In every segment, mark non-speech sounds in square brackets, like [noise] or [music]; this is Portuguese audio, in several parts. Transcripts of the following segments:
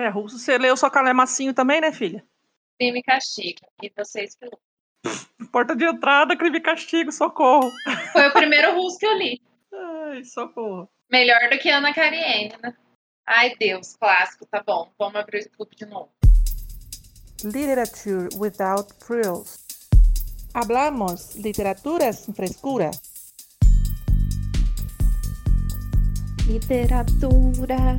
É, Russo, você leu só Calemacinho também, né, filha? Crime e castigo. E vocês que Porta de entrada, crime e castigo, socorro. Foi o primeiro russo que eu li. Ai, socorro. Melhor do que Ana Karenina. Ai, Deus, clássico, tá bom. Vamos abrir o clube de novo. Literature without frills. Hablamos literatura sem frescura. Literatura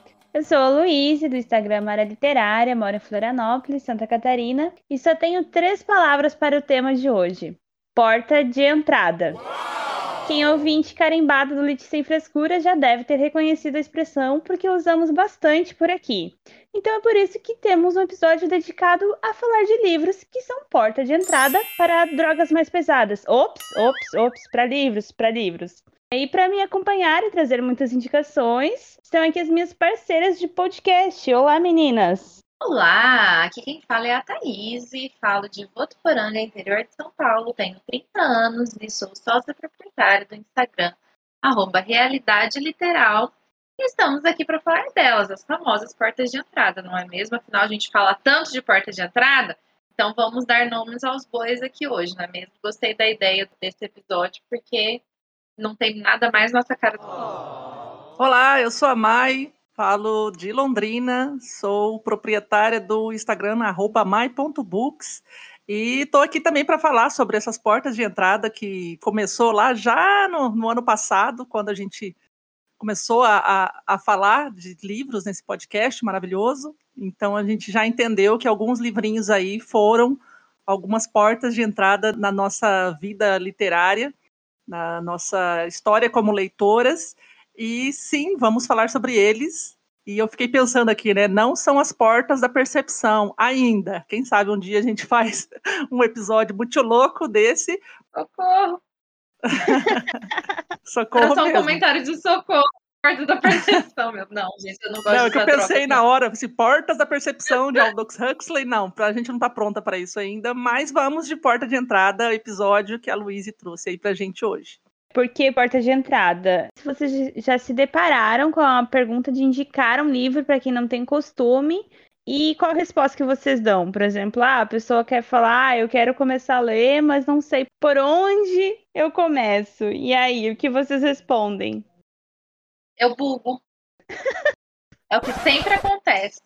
Eu sou a Luíse, do Instagram Mara Literária, moro em Florianópolis, Santa Catarina, e só tenho três palavras para o tema de hoje: porta de entrada. Quem é ouvinte carimbado do Lit Sem Frescura já deve ter reconhecido a expressão porque usamos bastante por aqui. Então é por isso que temos um episódio dedicado a falar de livros que são porta de entrada para drogas mais pesadas. Ops, ops, ops, para livros, para livros. E para me acompanhar e trazer muitas indicações, estão aqui as minhas parceiras de podcast. Olá, meninas! Olá, aqui quem fala é a Thaís, falo de Votuporanga, interior de São Paulo, tenho 30 anos e sou sócia proprietária do Instagram, arroba Realidade Literal. E estamos aqui para falar delas, as famosas portas de entrada, não é mesmo? Afinal, a gente fala tanto de porta de entrada, então vamos dar nomes aos bois aqui hoje, não é mesmo? Gostei da ideia desse episódio, porque não tem nada mais nossa cara. Olá, eu sou a Mai, falo de Londrina, sou proprietária do Instagram mai.books e estou aqui também para falar sobre essas portas de entrada que começou lá já no, no ano passado, quando a gente começou a, a, a, falar de livros nesse podcast maravilhoso. Então a gente já entendeu que alguns livrinhos aí foram algumas portas de entrada na nossa vida literária na nossa história como leitoras. E sim, vamos falar sobre eles. E eu fiquei pensando aqui, né? Não são as portas da percepção ainda. Quem sabe um dia a gente [laughs] faz um episódio muito louco desse. Socorro! [laughs] socorro Era só um mesmo. comentário de socorro portas da percepção, meu. Não, gente, eu não gosto Não, é que eu pensei na hora, se portas da percepção de Aldous Huxley, não, a gente não tá pronta para isso ainda, mas vamos de porta de entrada, episódio que a Luíse trouxe aí pra gente hoje. Por que porta de entrada? Se vocês já se depararam com a pergunta de indicar um livro para quem não tem costume, e qual a resposta que vocês dão? Por exemplo, ah, a pessoa quer falar, ah, eu quero começar a ler, mas não sei por onde eu começo. E aí, o que vocês respondem? Eu bugo. é o que sempre acontece.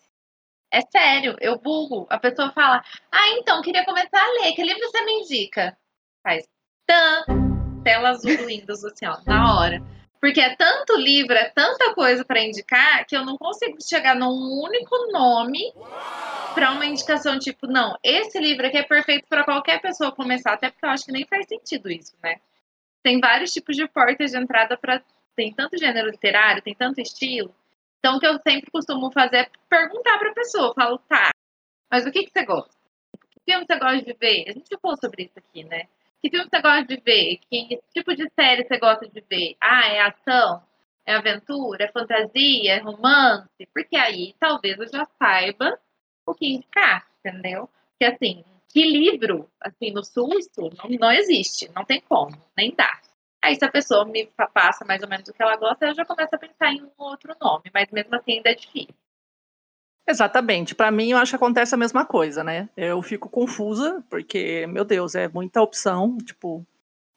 É sério, eu bugo. A pessoa fala, ah, então, queria começar a ler. Que livro você me indica? Faz tan, tela azul do Windows, assim, ó, na hora. Porque é tanto livro, é tanta coisa para indicar, que eu não consigo chegar num único nome para uma indicação tipo, não, esse livro aqui é perfeito para qualquer pessoa começar, até porque eu acho que nem faz sentido isso, né? Tem vários tipos de portas de entrada para tem tanto gênero literário, tem tanto estilo. Então, o que eu sempre costumo fazer é perguntar para a pessoa. Eu falo, tá, mas o que, que você gosta? Que filme você gosta de ver? A gente já falou sobre isso aqui, né? Que filme você gosta de ver? Que tipo de série você gosta de ver? Ah, é ação? É aventura? É fantasia? É romance? Porque aí talvez eu já saiba o que indicar, entendeu? Porque assim, que livro, assim, no susto, não, não existe, não tem como, nem dá. Aí, se a pessoa me passa mais ou menos o que ela gosta, eu já começo a pensar em um outro nome, mas mesmo assim ainda é difícil. Exatamente. Para mim, eu acho que acontece a mesma coisa, né? Eu fico confusa, porque, meu Deus, é muita opção. Tipo,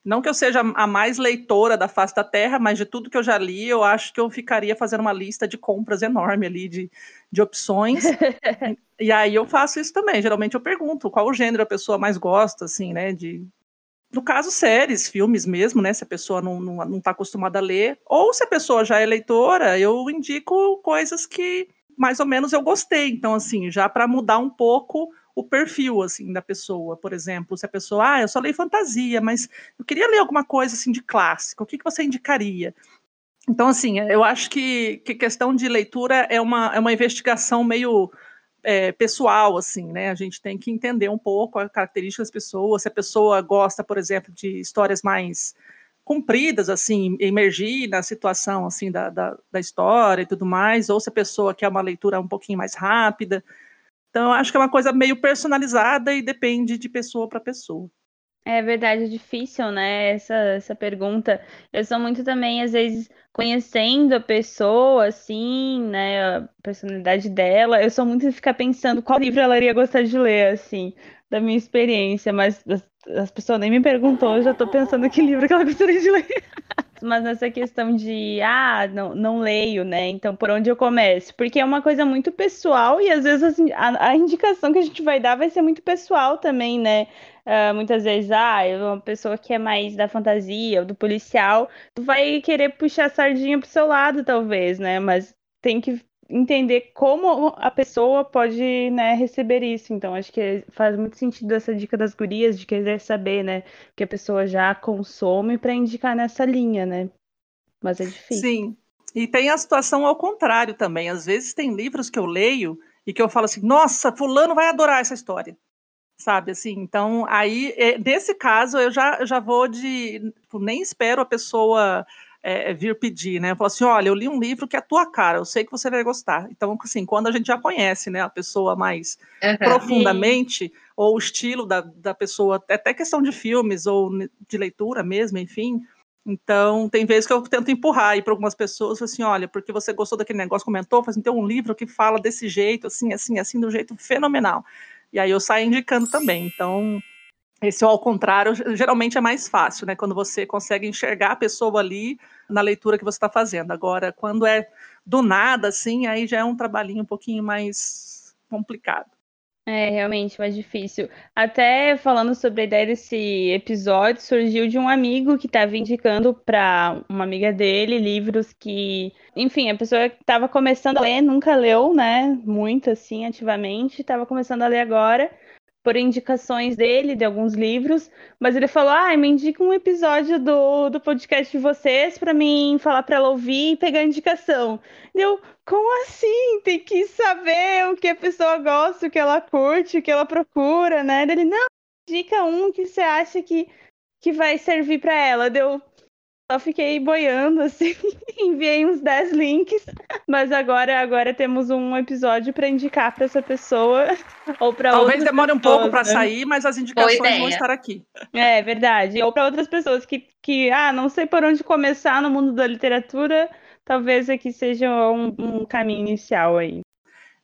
não que eu seja a mais leitora da face da Terra, mas de tudo que eu já li, eu acho que eu ficaria fazendo uma lista de compras enorme ali, de, de opções. [laughs] e aí eu faço isso também. Geralmente eu pergunto qual o gênero a pessoa mais gosta, assim, né? De no caso, séries, filmes mesmo, né? Se a pessoa não está não, não tá acostumada a ler. Ou se a pessoa já é leitora, eu indico coisas que mais ou menos eu gostei. Então, assim, já para mudar um pouco o perfil, assim, da pessoa. Por exemplo, se a pessoa, ah, eu só leio fantasia, mas eu queria ler alguma coisa, assim, de clássico. O que, que você indicaria? Então, assim, eu acho que, que questão de leitura é uma, é uma investigação meio é, pessoal, assim, né? A gente tem que entender um pouco a característica das pessoas. Se a pessoa gosta, por exemplo, de histórias mais compridas, assim, emergir na situação, assim, da, da, da história e tudo mais, ou se a pessoa quer uma leitura um pouquinho mais rápida. Então, acho que é uma coisa meio personalizada e depende de pessoa para pessoa. É verdade, é difícil, né? Essa, essa pergunta. Eu sou muito também, às vezes, conhecendo a pessoa, assim, né? A personalidade dela. Eu sou muito de ficar pensando qual livro ela iria gostar de ler, assim, da minha experiência. Mas as, as pessoas nem me perguntou, eu já tô pensando que livro que ela gostaria de ler. [laughs] Mas nessa questão de, ah, não, não leio, né? Então, por onde eu começo? Porque é uma coisa muito pessoal e às vezes assim, a, a indicação que a gente vai dar vai ser muito pessoal também, né? Uh, muitas vezes, ah, uma pessoa que é mais da fantasia ou do policial, tu vai querer puxar a sardinha pro seu lado, talvez, né? Mas tem que entender como a pessoa pode né, receber isso. Então, acho que faz muito sentido essa dica das gurias de querer saber, né, que a pessoa já consome para indicar nessa linha, né? Mas é difícil. Sim. E tem a situação ao contrário também. Às vezes tem livros que eu leio e que eu falo assim: "Nossa, fulano vai adorar essa história". Sabe assim? Então, aí é, nesse caso eu já já vou de tipo, nem espero a pessoa é, vir pedir, né? Falar assim, olha, eu li um livro que é a tua cara, eu sei que você vai gostar. Então, assim, quando a gente já conhece, né, a pessoa mais uhum. profundamente, ou o estilo da, da pessoa, até questão de filmes ou de leitura mesmo, enfim. Então, tem vezes que eu tento empurrar aí para algumas pessoas, assim, olha, porque você gostou daquele negócio, comentou, assim, tem um livro que fala desse jeito, assim, assim, assim, do jeito fenomenal. E aí eu saio indicando também. Então, esse ao contrário geralmente é mais fácil, né? Quando você consegue enxergar a pessoa ali na leitura que você está fazendo. Agora, quando é do nada, assim, aí já é um trabalhinho um pouquinho mais complicado. É realmente mais difícil. Até falando sobre a ideia desse episódio, surgiu de um amigo que estava indicando para uma amiga dele livros que, enfim, a pessoa estava começando a ler, nunca leu, né? Muito assim, ativamente, estava começando a ler agora por indicações dele, de alguns livros, mas ele falou: ah, me indica um episódio do, do podcast de vocês para mim falar para ela ouvir e pegar indicação. Deu, como assim? Tem que saber o que a pessoa gosta, o que ela curte, o que ela procura, né? Ele, não, indica um que você acha que, que vai servir para ela. Deu, só fiquei boiando, assim, [laughs] enviei uns 10 links, mas agora, agora temos um episódio para indicar para essa pessoa [laughs] ou para Talvez demore um pouco para né? sair, mas as indicações vão estar aqui. É verdade. Ou para outras pessoas que, que, ah, não sei por onde começar no mundo da literatura, talvez aqui seja um, um caminho inicial aí.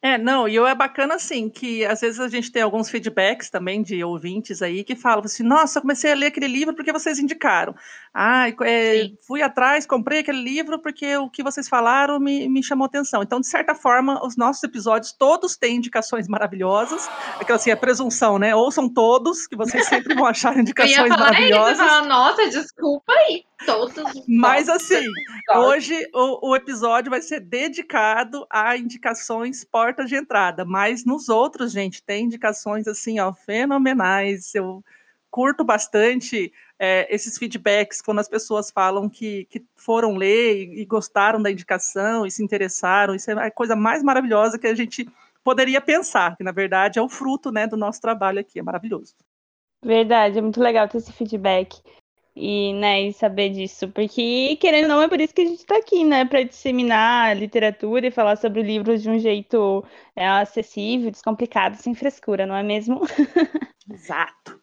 É, não, e é bacana assim, que às vezes a gente tem alguns feedbacks também de ouvintes aí que falam assim, nossa, comecei a ler aquele livro porque vocês indicaram. Ah, é, fui atrás, comprei aquele livro porque o que vocês falaram me, me chamou atenção. Então, de certa forma, os nossos episódios todos têm indicações maravilhosas. Aquela assim, a presunção, né? Ouçam todos, que vocês [laughs] sempre vão achar indicações eu ia falar, maravilhosas. Falar, nossa, desculpa aí. Todos. Mas assim, hoje o, o episódio vai ser dedicado a indicações portas de entrada, mas nos outros, gente, tem indicações assim, ó, fenomenais. Eu curto bastante é, esses feedbacks quando as pessoas falam que, que foram ler e, e, gostaram da indicação e se interessaram. Isso é a coisa mais maravilhosa que a gente poderia pensar, que na verdade é o fruto né, do nosso trabalho aqui. É maravilhoso. Verdade, é muito legal ter esse feedback e, né, e saber disso, porque querendo ou não é por isso que a gente está aqui, né, para disseminar literatura e falar sobre livros de um jeito é, acessível, descomplicado, sem frescura, não é mesmo? [laughs] Exato.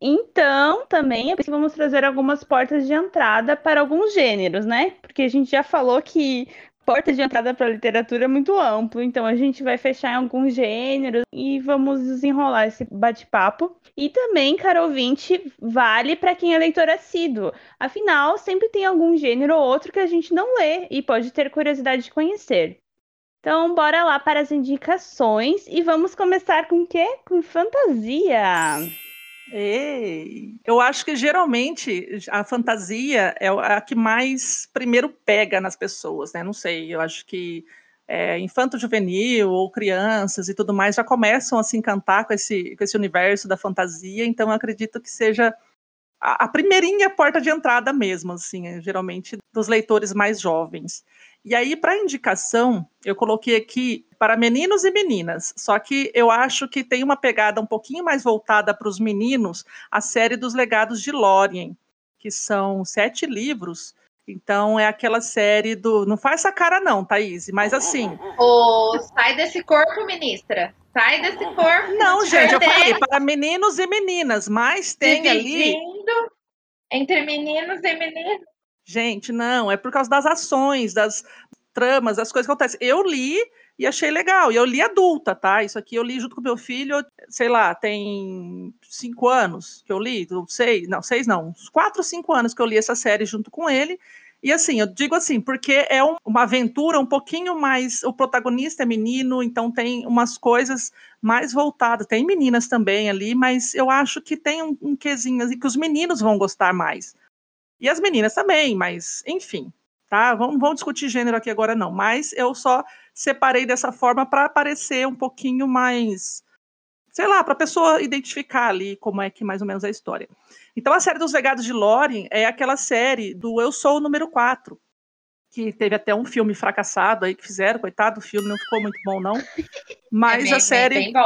Então, também é vamos trazer algumas portas de entrada para alguns gêneros, né? Porque a gente já falou que porta de entrada para a literatura é muito amplo, então a gente vai fechar em alguns gêneros e vamos desenrolar esse bate-papo. E também, caro ouvinte, vale para quem é leitor assíduo. Afinal, sempre tem algum gênero ou outro que a gente não lê e pode ter curiosidade de conhecer. Então, bora lá para as indicações e vamos começar com o quê? Com fantasia. Ei, eu acho que geralmente a fantasia é a que mais primeiro pega nas pessoas, né? Não sei, eu acho que é, infanto-juvenil ou crianças e tudo mais já começam a se encantar com esse, com esse universo da fantasia, então eu acredito que seja a, a primeirinha porta de entrada mesmo, assim, geralmente dos leitores mais jovens. E aí, para indicação, eu coloquei aqui para meninos e meninas. Só que eu acho que tem uma pegada um pouquinho mais voltada para os meninos, a série dos Legados de Lórien, que são sete livros. Então é aquela série do. Não faz essa cara, não, Thaís, mas assim. Ô, sai desse corpo, ministra. Sai desse corpo. Não, gente, eu falei para meninos e meninas, mas tem ali. Entre meninos e meninas. Gente, não, é por causa das ações, das tramas, das coisas que acontecem. Eu li e achei legal. E eu li adulta, tá? Isso aqui eu li junto com meu filho, sei lá, tem cinco anos que eu li, seis, não, seis não, uns quatro, cinco anos que eu li essa série junto com ele. E assim, eu digo assim, porque é um, uma aventura um pouquinho mais. O protagonista é menino, então tem umas coisas mais voltadas. Tem meninas também ali, mas eu acho que tem um, um quesinho assim, que os meninos vão gostar mais. E as meninas também, mas enfim, tá? Vamos, vamos discutir gênero aqui agora não. Mas eu só separei dessa forma para aparecer um pouquinho mais, sei lá, para a pessoa identificar ali como é que mais ou menos é a história. Então a série dos Legados de Loren é aquela série do Eu Sou o Número 4, que teve até um filme fracassado aí que fizeram, coitado, o filme não ficou muito bom não. [laughs] Mas é bem, a série bem, bem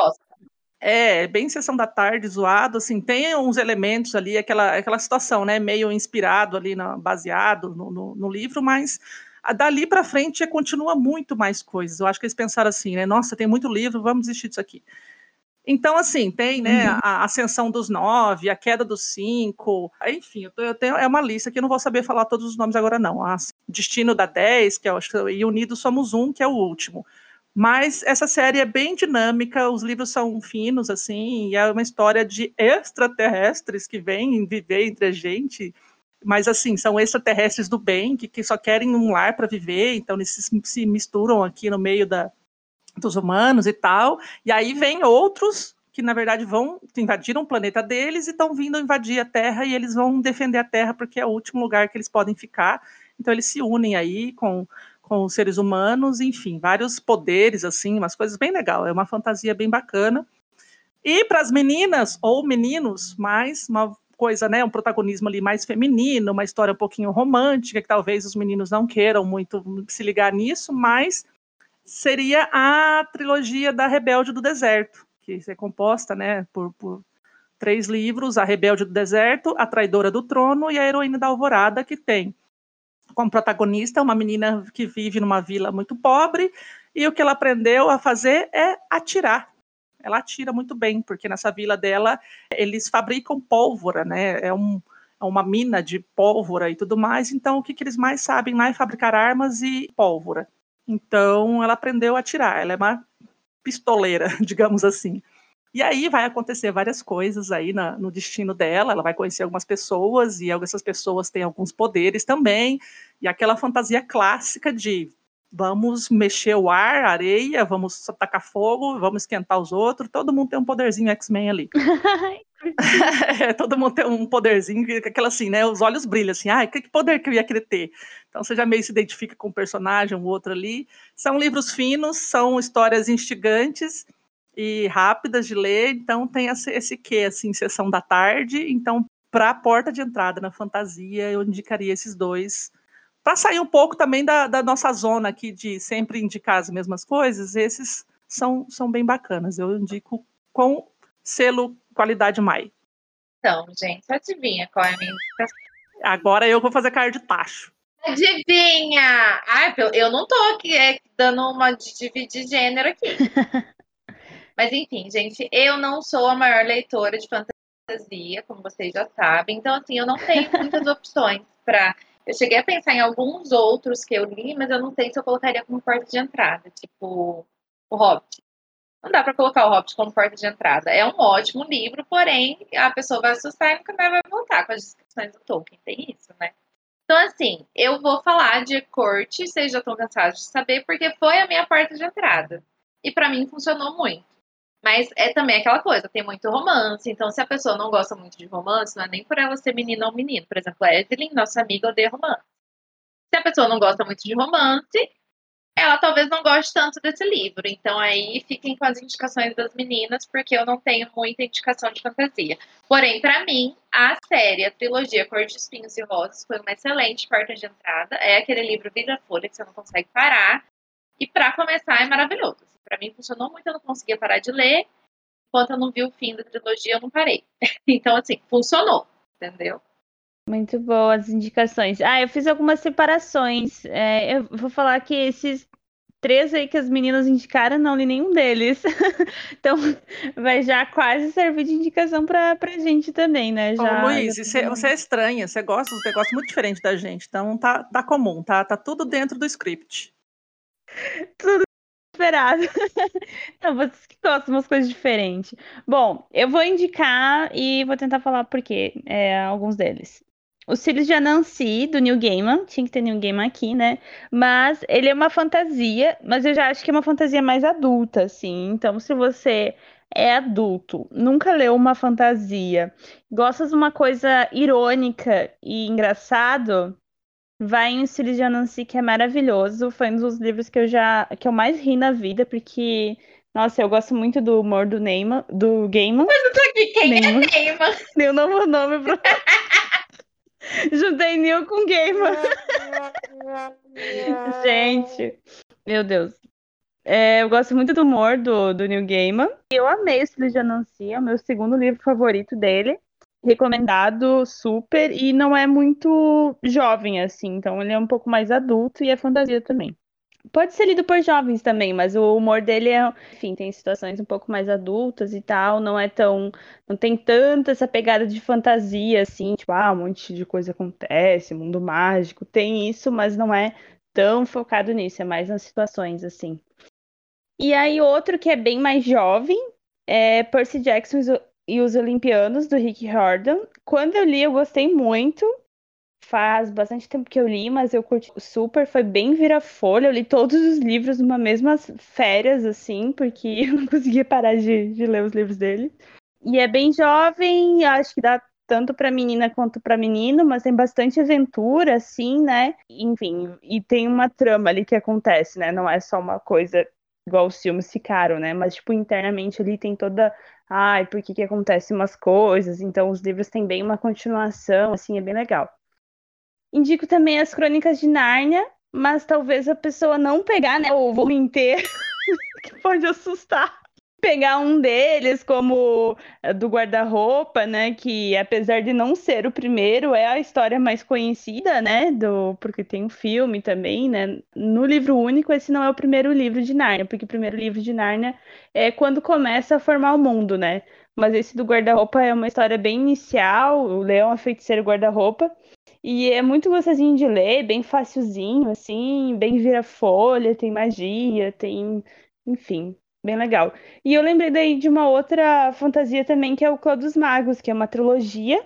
é, bem sessão da tarde, zoado, assim, tem uns elementos ali, aquela, aquela situação, né, meio inspirado ali, na, baseado no, no, no livro, mas dali para frente continua muito mais coisas. Eu acho que eles pensaram assim, né, nossa, tem muito livro, vamos desistir disso aqui. Então, assim, tem né, uhum. a ascensão dos nove, a queda dos cinco, enfim, eu, eu tenho, é uma lista que eu não vou saber falar todos os nomes agora, não. A Destino da dez, que é, e Unidos Somos Um, que é o último. Mas essa série é bem dinâmica, os livros são finos, assim, e é uma história de extraterrestres que vêm viver entre a gente, mas assim, são extraterrestres do bem, que, que só querem um lar para viver, então eles se, misturam aqui no meio da, dos humanos e tal, e aí vem outros que na verdade vão invadir um planeta deles e estão vindo invadir a Terra e eles vão defender a Terra porque é o último lugar que eles podem ficar. Então eles se unem aí com com seres humanos, enfim, vários poderes, assim, umas coisas bem legal. É uma fantasia bem bacana. E para as meninas ou meninos, mais uma coisa, né, um protagonismo ali mais feminino, uma história um pouquinho romântica, que talvez os meninos não queiram muito se ligar nisso, mas seria a trilogia da Rebelde do Deserto, que é composta, né, por, por três livros: A Rebelde do Deserto, A Traidora do Trono e A Heroína da Alvorada, que tem como protagonista uma menina que vive numa vila muito pobre e o que ela aprendeu a fazer é atirar. Ela atira muito bem, porque nessa vila dela eles fabricam pólvora, né? É, um, é uma mina de pólvora e tudo mais. Então, o que, que eles mais sabem lá é fabricar armas e pólvora. Então, ela aprendeu a atirar. Ela é uma pistoleira, [laughs] digamos assim. E aí vai acontecer várias coisas aí na, no destino dela. Ela vai conhecer algumas pessoas e essas pessoas têm alguns poderes também. E aquela fantasia clássica de vamos mexer o ar, areia, vamos tacar fogo, vamos esquentar os outros. Todo mundo tem um poderzinho X-Men ali. [laughs] [laughs] é, todo mundo tem um poderzinho, aquela assim, né? Os olhos brilham assim, ah, que poder que eu ia querer ter? Então você já meio se identifica com um personagem, um outro ali. São livros finos, são histórias instigantes e rápidas de ler, então tem esse, esse quê, assim, sessão da tarde. Então, para a porta de entrada na fantasia, eu indicaria esses dois. Para sair um pouco também da, da, nossa zona aqui de sempre indicar as mesmas coisas, esses são, são bem bacanas. Eu indico com selo qualidade MAI. Então, gente, adivinha qual é a minha indicação? Agora eu vou fazer cara de tacho. Adivinha! Ai, eu não tô aqui é, dando uma de dividir gênero aqui. [laughs] Mas enfim, gente, eu não sou a maior leitora de fantasia, como vocês já sabem. Então, assim, eu não tenho muitas opções para. Eu cheguei a pensar em alguns outros que eu li, mas eu não sei se eu colocaria como porta de entrada, tipo o Hobbit. Não dá para colocar o Hobbit como porta de entrada. É um ótimo livro, porém a pessoa vai assustar e nunca mais vai voltar com as descrições do Tolkien. Tem isso, né? Então, assim, eu vou falar de corte, vocês já estão cansados de saber, porque foi a minha porta de entrada. E para mim funcionou muito. Mas é também aquela coisa, tem muito romance, então se a pessoa não gosta muito de romance, não é nem por ela ser menina ou menino. Por exemplo, a Evelyn, nossa amiga, odeia romance. Se a pessoa não gosta muito de romance, ela talvez não goste tanto desse livro. Então aí fiquem com as indicações das meninas, porque eu não tenho muita indicação de fantasia. Porém, para mim, a série, a trilogia Cor de Espinhos e Rosas foi uma excelente porta de entrada. É aquele livro Vida Folha que você não consegue parar. E para começar, é maravilhoso. Para mim funcionou muito, eu não conseguia parar de ler. Enquanto eu não vi o fim da trilogia, eu não parei. [laughs] então, assim, funcionou, entendeu? Muito boas indicações. Ah, eu fiz algumas separações. É, eu vou falar que esses três aí que as meninas indicaram, não li nenhum deles. [laughs] então, vai já quase servir de indicação pra, pra gente também, né? Já, Ô, Luiz, já... Você, você, é estranha, você gosta de um negócio muito diferente da gente, então tá, tá comum, tá, tá tudo dentro do script. Tudo esperado. [laughs] Não, vocês que gostam de umas coisas diferentes. Bom, eu vou indicar e vou tentar falar por quê, é, alguns deles. Os Filhos de Anansi, do Neil Gaiman. Tinha que ter Neil Gaiman aqui, né? Mas ele é uma fantasia, mas eu já acho que é uma fantasia mais adulta, assim. Então, se você é adulto, nunca leu uma fantasia, gosta de uma coisa irônica e engraçado, vai em Os Filhos de Anansi, que é maravilhoso. Foi um dos livros que eu já que eu mais ri na vida, porque nossa, eu gosto muito do humor do Neymar, do Gaiman. Mas eu tô aqui, quem Neymar. é Neymar? Deu um novo nome pro [laughs] Juntei Neil com Gamer. [laughs] Gente, meu Deus. É, eu gosto muito do humor do, do Neil Gaiman. Eu amei o Filho de Anansi, é o meu segundo livro favorito dele. Recomendado, super, e não é muito jovem, assim, então ele é um pouco mais adulto e é fantasia também. Pode ser lido por jovens também, mas o humor dele é, enfim, tem situações um pouco mais adultas e tal, não é tão, não tem tanta essa pegada de fantasia assim, tipo, ah, um monte de coisa acontece, mundo mágico, tem isso, mas não é tão focado nisso, é mais nas situações assim. E aí outro que é bem mais jovem é Percy Jackson e os Olimpianos do Rick Riordan. Quando eu li, eu gostei muito. Faz bastante tempo que eu li, mas eu curti super, foi bem vira-folha. Eu li todos os livros numa mesma férias, assim, porque [laughs] eu não conseguia parar de, de ler os livros dele. E é bem jovem, acho que dá tanto para menina quanto para menino, mas tem bastante aventura, assim, né? Enfim, e tem uma trama ali que acontece, né? Não é só uma coisa igual os filmes ficaram, né? Mas, tipo, internamente ali tem toda. Ai, por que que acontecem umas coisas? Então, os livros têm bem uma continuação, assim, é bem legal. Indico também as Crônicas de Nárnia, mas talvez a pessoa não pegar né, o volume inteiro, [laughs] que pode assustar. Pegar um deles como do guarda-roupa, né? Que apesar de não ser o primeiro, é a história mais conhecida, né? Do, porque tem um filme também, né? No livro único, esse não é o primeiro livro de Nárnia, porque o primeiro livro de Nárnia é quando começa a formar o mundo, né? Mas esse do guarda-roupa é uma história bem inicial, o Leão é feiticeiro guarda-roupa. E é muito gostosinho de ler, bem facilzinho, assim, bem vira-folha, tem magia, tem. Enfim, bem legal. E eu lembrei daí de uma outra fantasia também, que é o Clã dos Magos, que é uma trilogia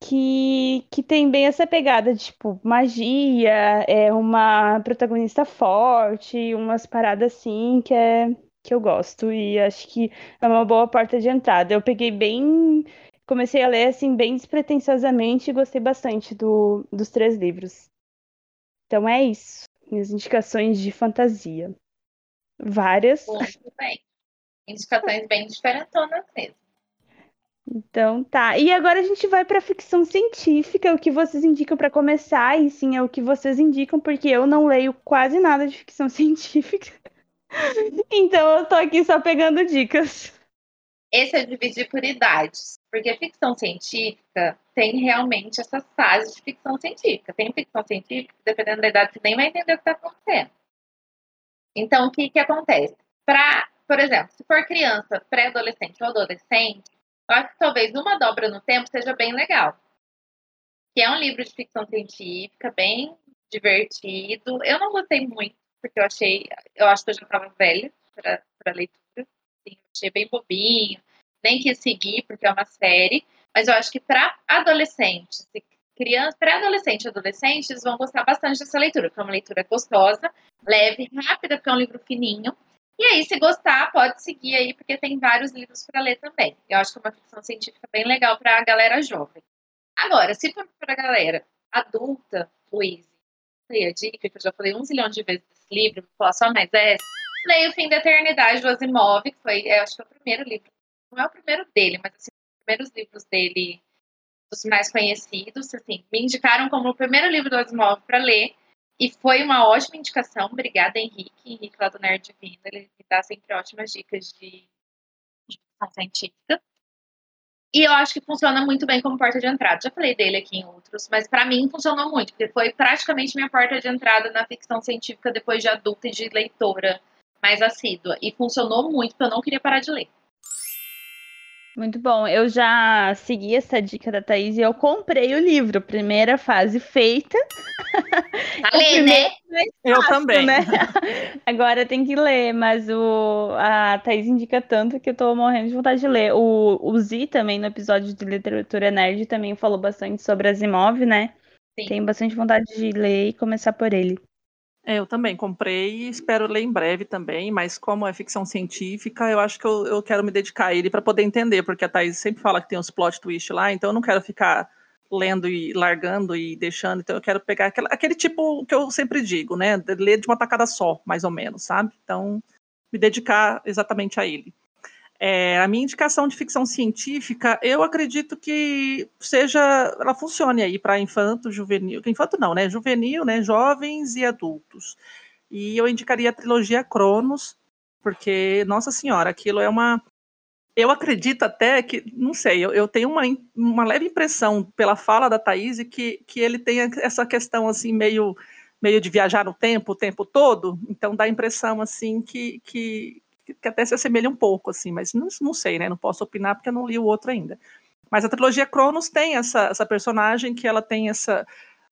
que, que tem bem essa pegada de, tipo, magia, é uma protagonista forte, umas paradas assim que é que eu gosto e acho que é uma boa porta de entrada. Eu peguei bem comecei a ler assim bem despretensiosamente e gostei bastante do, dos três livros. Então é isso. Minhas indicações de fantasia. Várias. Muito bem. Indicações bem diferentonas mesmo. Então tá. E agora a gente vai para ficção científica, o que vocês indicam para começar, e sim é o que vocês indicam, porque eu não leio quase nada de ficção [laughs] científica. então eu tô aqui só pegando dicas. Esse eu dividi por idades, porque ficção científica tem realmente essas fases de ficção científica. Tem ficção científica, dependendo da idade, você nem vai entender o que está acontecendo. Então, o que, que acontece? Pra, por exemplo, se for criança, pré-adolescente ou adolescente, eu acho que talvez uma dobra no tempo seja bem legal. Que é um livro de ficção científica, bem divertido. Eu não gostei muito, porque eu achei, eu acho que eu já estava velha para leitura assim, achei bem bobinho, nem quis seguir porque é uma série, mas eu acho que para adolescentes, crianças, pré-adolescente e adolescentes vão gostar bastante dessa leitura, porque é uma leitura gostosa, leve, rápida, porque é um livro fininho. E aí, se gostar, pode seguir aí, porque tem vários livros para ler também. Eu acho que é uma ficção científica bem legal para a galera jovem. Agora, se for para a galera adulta, Luiz, a dica, que eu já falei um zilhão de vezes livro, vou falar só mais essa. Leio O Fim da Eternidade do Asimov, que foi, eu acho que foi o primeiro livro. Não é o primeiro dele, mas assim, os primeiros livros dele, os mais conhecidos, assim, me indicaram como o primeiro livro do Asimov para ler. E foi uma ótima indicação. Obrigada, Henrique. Henrique lá do Nerd Divino. Ele me dá sempre ótimas dicas de, de científica. E eu acho que funciona muito bem como porta de entrada. Já falei dele aqui em outros, mas para mim funcionou muito, porque foi praticamente minha porta de entrada na ficção científica depois de adulta e de leitora mais assídua. E funcionou muito, porque eu não queria parar de ler. Muito bom. Eu já segui essa dica da Thaís e eu comprei o livro. Primeira fase feita. [laughs] Tá ler, né? Eu também. Né? [laughs] Agora tem que ler, mas o, a Thaís indica tanto que eu tô morrendo de vontade de ler. O, o Zi também, no episódio de Literatura Nerd, também falou bastante sobre Asimov, né? Sim. Tenho bastante vontade de ler e começar por ele. É, eu também comprei e espero ler em breve também, mas como é ficção científica, eu acho que eu, eu quero me dedicar a ele para poder entender, porque a Thaís sempre fala que tem uns plot twist lá, então eu não quero ficar lendo e largando e deixando, então eu quero pegar aquela, aquele tipo que eu sempre digo, né? Ler de uma tacada só, mais ou menos, sabe? Então, me dedicar exatamente a ele. É, a minha indicação de ficção científica, eu acredito que seja, ela funcione aí para infanto, juvenil, infanto não, né? Juvenil, né? Jovens e adultos. E eu indicaria a trilogia Cronos, porque, nossa senhora, aquilo é uma. Eu acredito até que, não sei, eu, eu tenho uma, uma leve impressão pela fala da Thaís que, que ele tem essa questão assim, meio, meio de viajar no tempo, o tempo todo, então dá a impressão assim que, que, que até se assemelha um pouco, assim, mas não, não sei, né? Não posso opinar porque eu não li o outro ainda. Mas a trilogia Cronos tem essa, essa personagem que ela tem essa,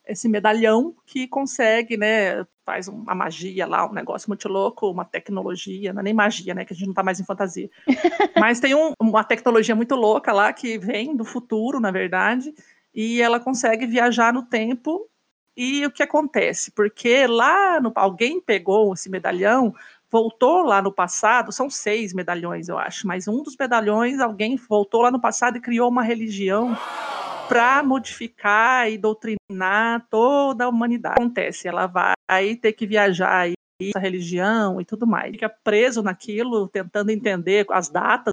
esse medalhão que consegue, né? Faz uma magia lá, um negócio muito louco, uma tecnologia, não é nem magia, né? Que a gente não tá mais em fantasia. [laughs] Mas tem um, uma tecnologia muito louca lá que vem do futuro, na verdade, e ela consegue viajar no tempo. E o que acontece? Porque lá no, alguém pegou esse medalhão, voltou lá no passado, são seis medalhões, eu acho, mas um dos medalhões, alguém voltou lá no passado e criou uma religião para modificar e doutrinar toda a humanidade. Acontece, ela vai ter que viajar aí essa religião e tudo mais. Fica preso naquilo, tentando entender as datas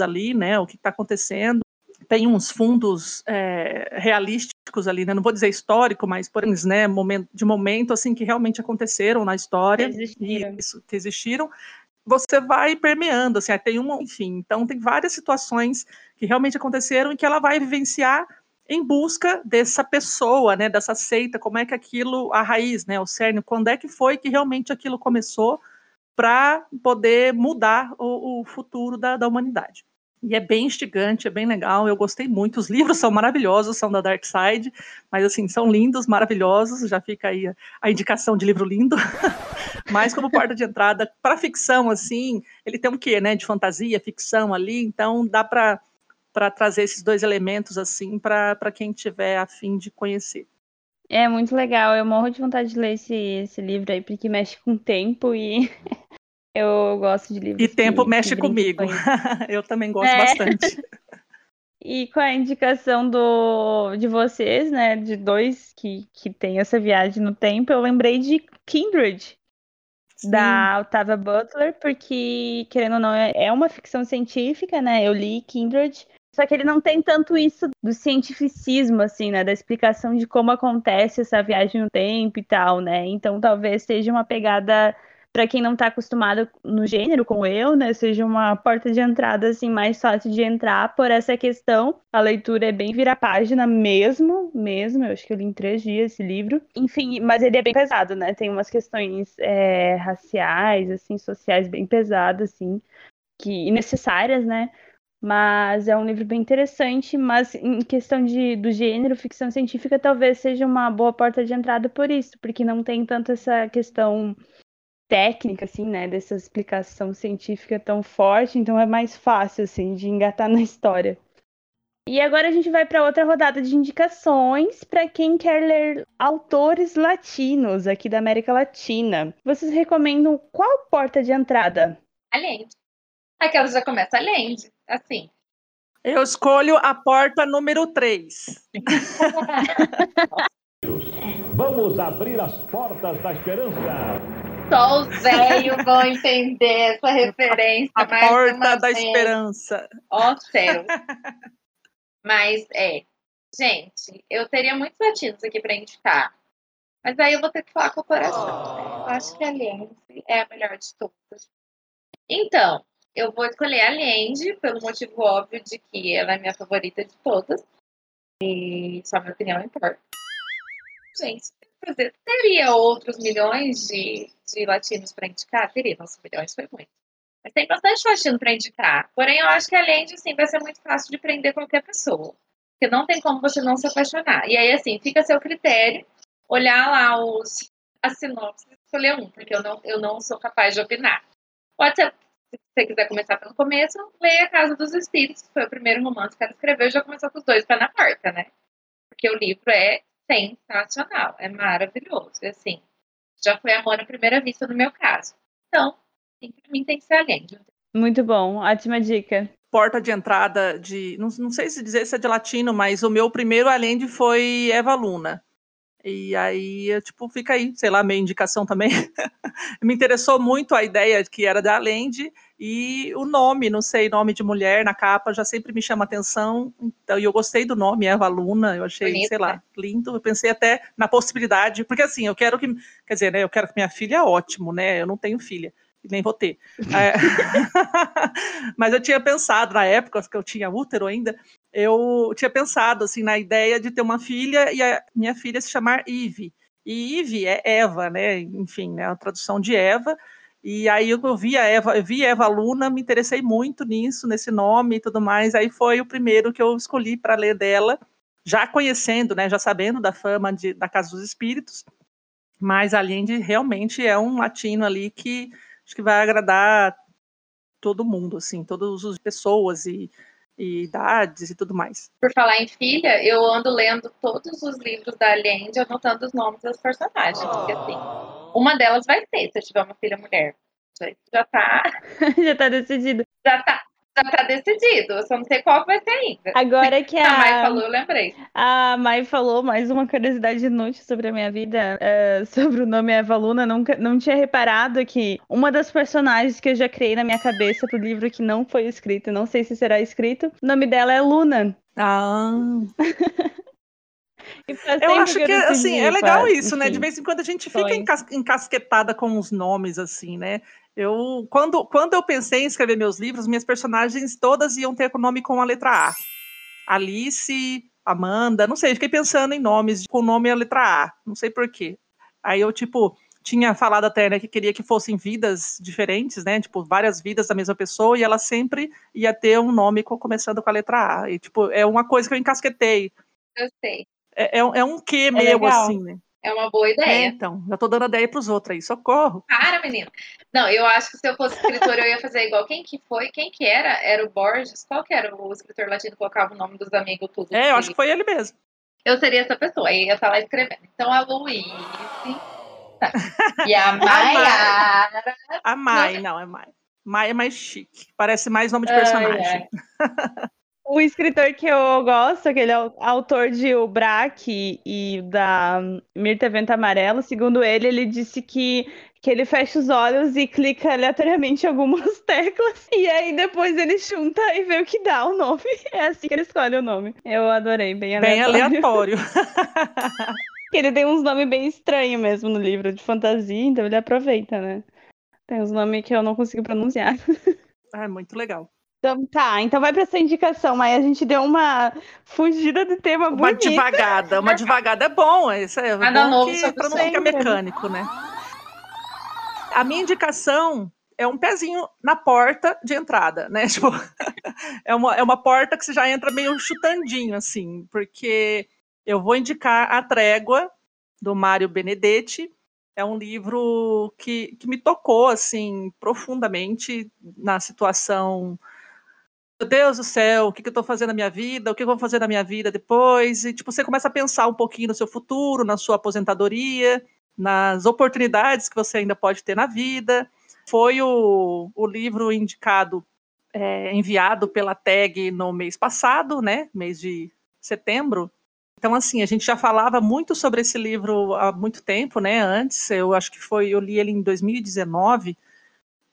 ali, né, o que está acontecendo. Tem uns fundos é, realísticos ali, né? Não vou dizer histórico, mas por né, momento, de momento assim que realmente aconteceram na história, existiram. isso que existiram. Você vai permeando, assim, tem uma, enfim, então tem várias situações que realmente aconteceram e que ela vai vivenciar em busca dessa pessoa, né, dessa seita, como é que aquilo, a raiz, né, o cerne, quando é que foi que realmente aquilo começou para poder mudar o, o futuro da, da humanidade. E é bem instigante, é bem legal, eu gostei muito. Os livros são maravilhosos, são da Dark Side, mas assim, são lindos, maravilhosos. Já fica aí a, indicação de livro lindo. [laughs] mas como porta de entrada para ficção, assim, ele tem um quê, né? De fantasia, ficção ali, então dá para para trazer esses dois elementos assim para quem tiver a fim de conhecer. É muito legal, eu morro de vontade de ler esse, esse livro aí, porque mexe com o tempo e [laughs] Eu gosto de livros. E tempo que, mexe que comigo. [laughs] eu também gosto é. bastante. [laughs] [laughs] E com a indicação do, de vocês, né, de dois que, que tem essa viagem no tempo, eu lembrei de Kindred, Sim. da Octavia Butler, porque, querendo ou não, é, é uma ficção científica, né? Eu li Kindred, só que ele não tem tanto isso do cientificismo, assim, né? Da explicação de como acontece essa viagem no tempo e tal, né? Então talvez seja uma pegada para quem não está acostumado no gênero, como eu, né, seja uma porta de entrada assim mais fácil de entrar por essa questão. A leitura é bem virar página mesmo, mesmo. Eu acho que eu li em três dias esse livro. Enfim, mas ele é bem pesado, né? Tem umas questões é, raciais, assim, sociais bem pesadas, assim, que necessárias, né? Mas é um livro bem interessante, mas em questão de, do gênero, ficção científica talvez seja uma boa porta de entrada por isso, porque não tem tanto essa questão técnica, assim, né, dessa explicação científica tão forte, então é mais fácil, assim, de engatar [laughs] na história. E agora a gente vai para outra rodada de indicações para quem quer ler autores latinos aqui da América Latina. Vocês recomendam qual porta de entrada? Allende. Aquela já começa Allende, assim. Eu escolho a porta número 3. [laughs] Vamos abrir as portas da esperança. Só os velhos vão entender essa referência. A porta da vez. esperança. Ó oh, céu. Mas é, gente, eu teria muitos latinos aqui para indicar. Mas aí eu vou ter que falar com o coração. Né? Eu acho que a Allende é a melhor de todas. Então, eu vou escolher a Allende pelo motivo óbvio de que ela é minha favorita de todas. E só minha opinião importa. Gente, teria outros milhões de, de latinos para indicar? Teria, nossa, milhões foi muito. Mas tem bastante latino para indicar. Porém, eu acho que a Allende, assim, vai ser muito fácil de prender qualquer pessoa. Porque não tem como você não se apaixonar. E aí, assim, fica a seu critério olhar lá os, as sinopses e escolher um, porque eu não, eu não sou capaz de opinar. Pode ser, se você quiser começar pelo começo, leia A Casa dos Espíritos, que foi o primeiro romance que ela escreveu, já começou com os dois pés na porta, né? Porque o livro é sensacional, é maravilhoso, assim, já foi amor à primeira vista no meu caso. Então, sim, pra mim tem que ser além. Muito bom, ótima dica. Porta de entrada de, não, não sei se dizer se é de latino, mas o meu primeiro além foi Eva Luna. E aí, tipo, fica aí, sei lá, minha indicação também. [laughs] Me interessou muito a ideia que era da Allende e o nome, não sei, nome de mulher na capa já sempre me chama atenção. Então, e eu gostei do nome, Eva Luna, eu achei, Bonito, sei lá, lindo. Eu pensei até na possibilidade, porque assim, eu quero que, quer dizer, né, eu quero que minha filha é ótimo, né? Eu não tenho filha nem vou ter. É, [laughs] mas eu tinha pensado, na época que eu tinha útero ainda, eu tinha pensado assim na ideia de ter uma filha e a minha filha se chamar Eve. E Eve é Eva, né? Enfim, né? a tradução de Eva. E aí eu vi a Eva, eu vi Eva Luna, me interessei muito nisso, nesse nome e tudo mais. Aí foi o primeiro que eu escolhi para ler dela, já conhecendo, né, já sabendo da fama de, da Casa dos Espíritos. Mas de realmente é um latino ali que acho que vai agradar todo mundo, assim, todas as pessoas e, e idades e tudo mais. Por falar em filha, eu ando lendo todos os livros da Allende, anotando os nomes das personagens, porque assim, uma delas vai ter, se eu tiver uma filha mulher. Já tá. [laughs] já tá decidido. Já tá já tá decidido, eu só não sei qual vai ser ainda. Agora que a, [laughs] a Mai falou, eu lembrei. A Mai falou mais uma curiosidade inútil sobre a minha vida, uh, sobre o nome Eva Luna. Nunca, não tinha reparado que uma das personagens que eu já criei na minha cabeça pro livro que não foi escrito, não sei se será escrito, o nome dela é Luna. [laughs] Ah. Eu acho que, assim, é legal isso, enfim, né? De vez em quando a gente fica encas encasquetada com os nomes, assim, né? Eu, quando, quando eu pensei em escrever meus livros, minhas personagens todas iam ter o nome com a letra A. Alice, Amanda, não sei, fiquei pensando em nomes com o nome e a letra A, não sei porquê. Aí eu, tipo, tinha falado até, né, que queria que fossem vidas diferentes, né, tipo, várias vidas da mesma pessoa, e ela sempre ia ter um nome começando com a letra A. E, tipo, é uma coisa que eu encasquetei. Eu sei. É, é, é um quê é meu, legal. assim, né? É uma boa ideia. É, então, já tô dando ideia pros outros aí, socorro. Para, menino. Não, eu acho que se eu fosse escritor, eu ia fazer igual. Quem que foi? Quem que era? Era o Borges? Qual que era o escritor latino que colocava o nome dos amigos tudo? É, eu acho que foi ele mesmo. Eu seria essa pessoa, aí ia estar lá escrevendo. Então, a Luíse. Tá. E a Maiara. [laughs] a Mai, não, é Mai. Mai é mais chique. Parece mais nome de personagem. [laughs] O escritor que eu gosto, aquele autor de O Braque e da Mirta Vento Amarelo, segundo ele, ele disse que, que ele fecha os olhos e clica aleatoriamente em algumas [laughs] teclas, e aí depois ele junta e vê o que dá o nome. [laughs] É assim que ele escolhe o nome. Eu adorei, bem aleatório. Bem aleatório. [laughs] ele tem uns nomes bem estranhos mesmo no livro de fantasia, então ele aproveita, né? Tem uns nomes que eu não consigo pronunciar. Ah, é muito legal. Então, tá, então vai para essa indicação, mas a gente deu uma fugida do tema uma bonita. Uma devagada, uma devagada é bom, isso é Nada bom novo que, pra não ficar mecânico, né? A minha indicação é um pezinho na porta de entrada, né? [laughs] Tipo, é, uma, é uma porta que você já entra meio chutandinho, assim, porque eu vou indicar A Trégua, do Mário Benedetti. É um livro que, que me tocou, assim, profundamente na situação meu Deus do céu, o que, que eu estou fazendo na minha vida, o que eu vou fazer na minha vida depois, e tipo, você começa a pensar um pouquinho no seu futuro, na sua aposentadoria, nas oportunidades que você ainda pode ter na vida. Foi o, o livro indicado, é, enviado pela TAG no mês passado, né, mês de setembro, Então, assim, a gente já falava muito sobre esse livro há muito tempo, né? Antes, eu acho que foi, eu li ele em 2019,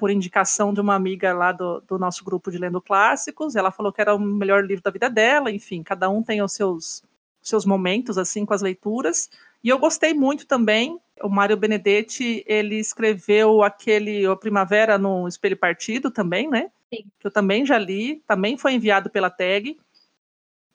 por indicação de uma amiga lá do, do nosso grupo de Lendo Clássicos. Ela falou que era o melhor livro da vida dela, enfim, cada um tem os seus, seus momentos, assim, com as leituras. E eu gostei muito também. O Mário Benedetti, ele escreveu aquele O Primavera no Espelho Partido também, né? Sim. Que eu também já li, também foi enviado pela tag.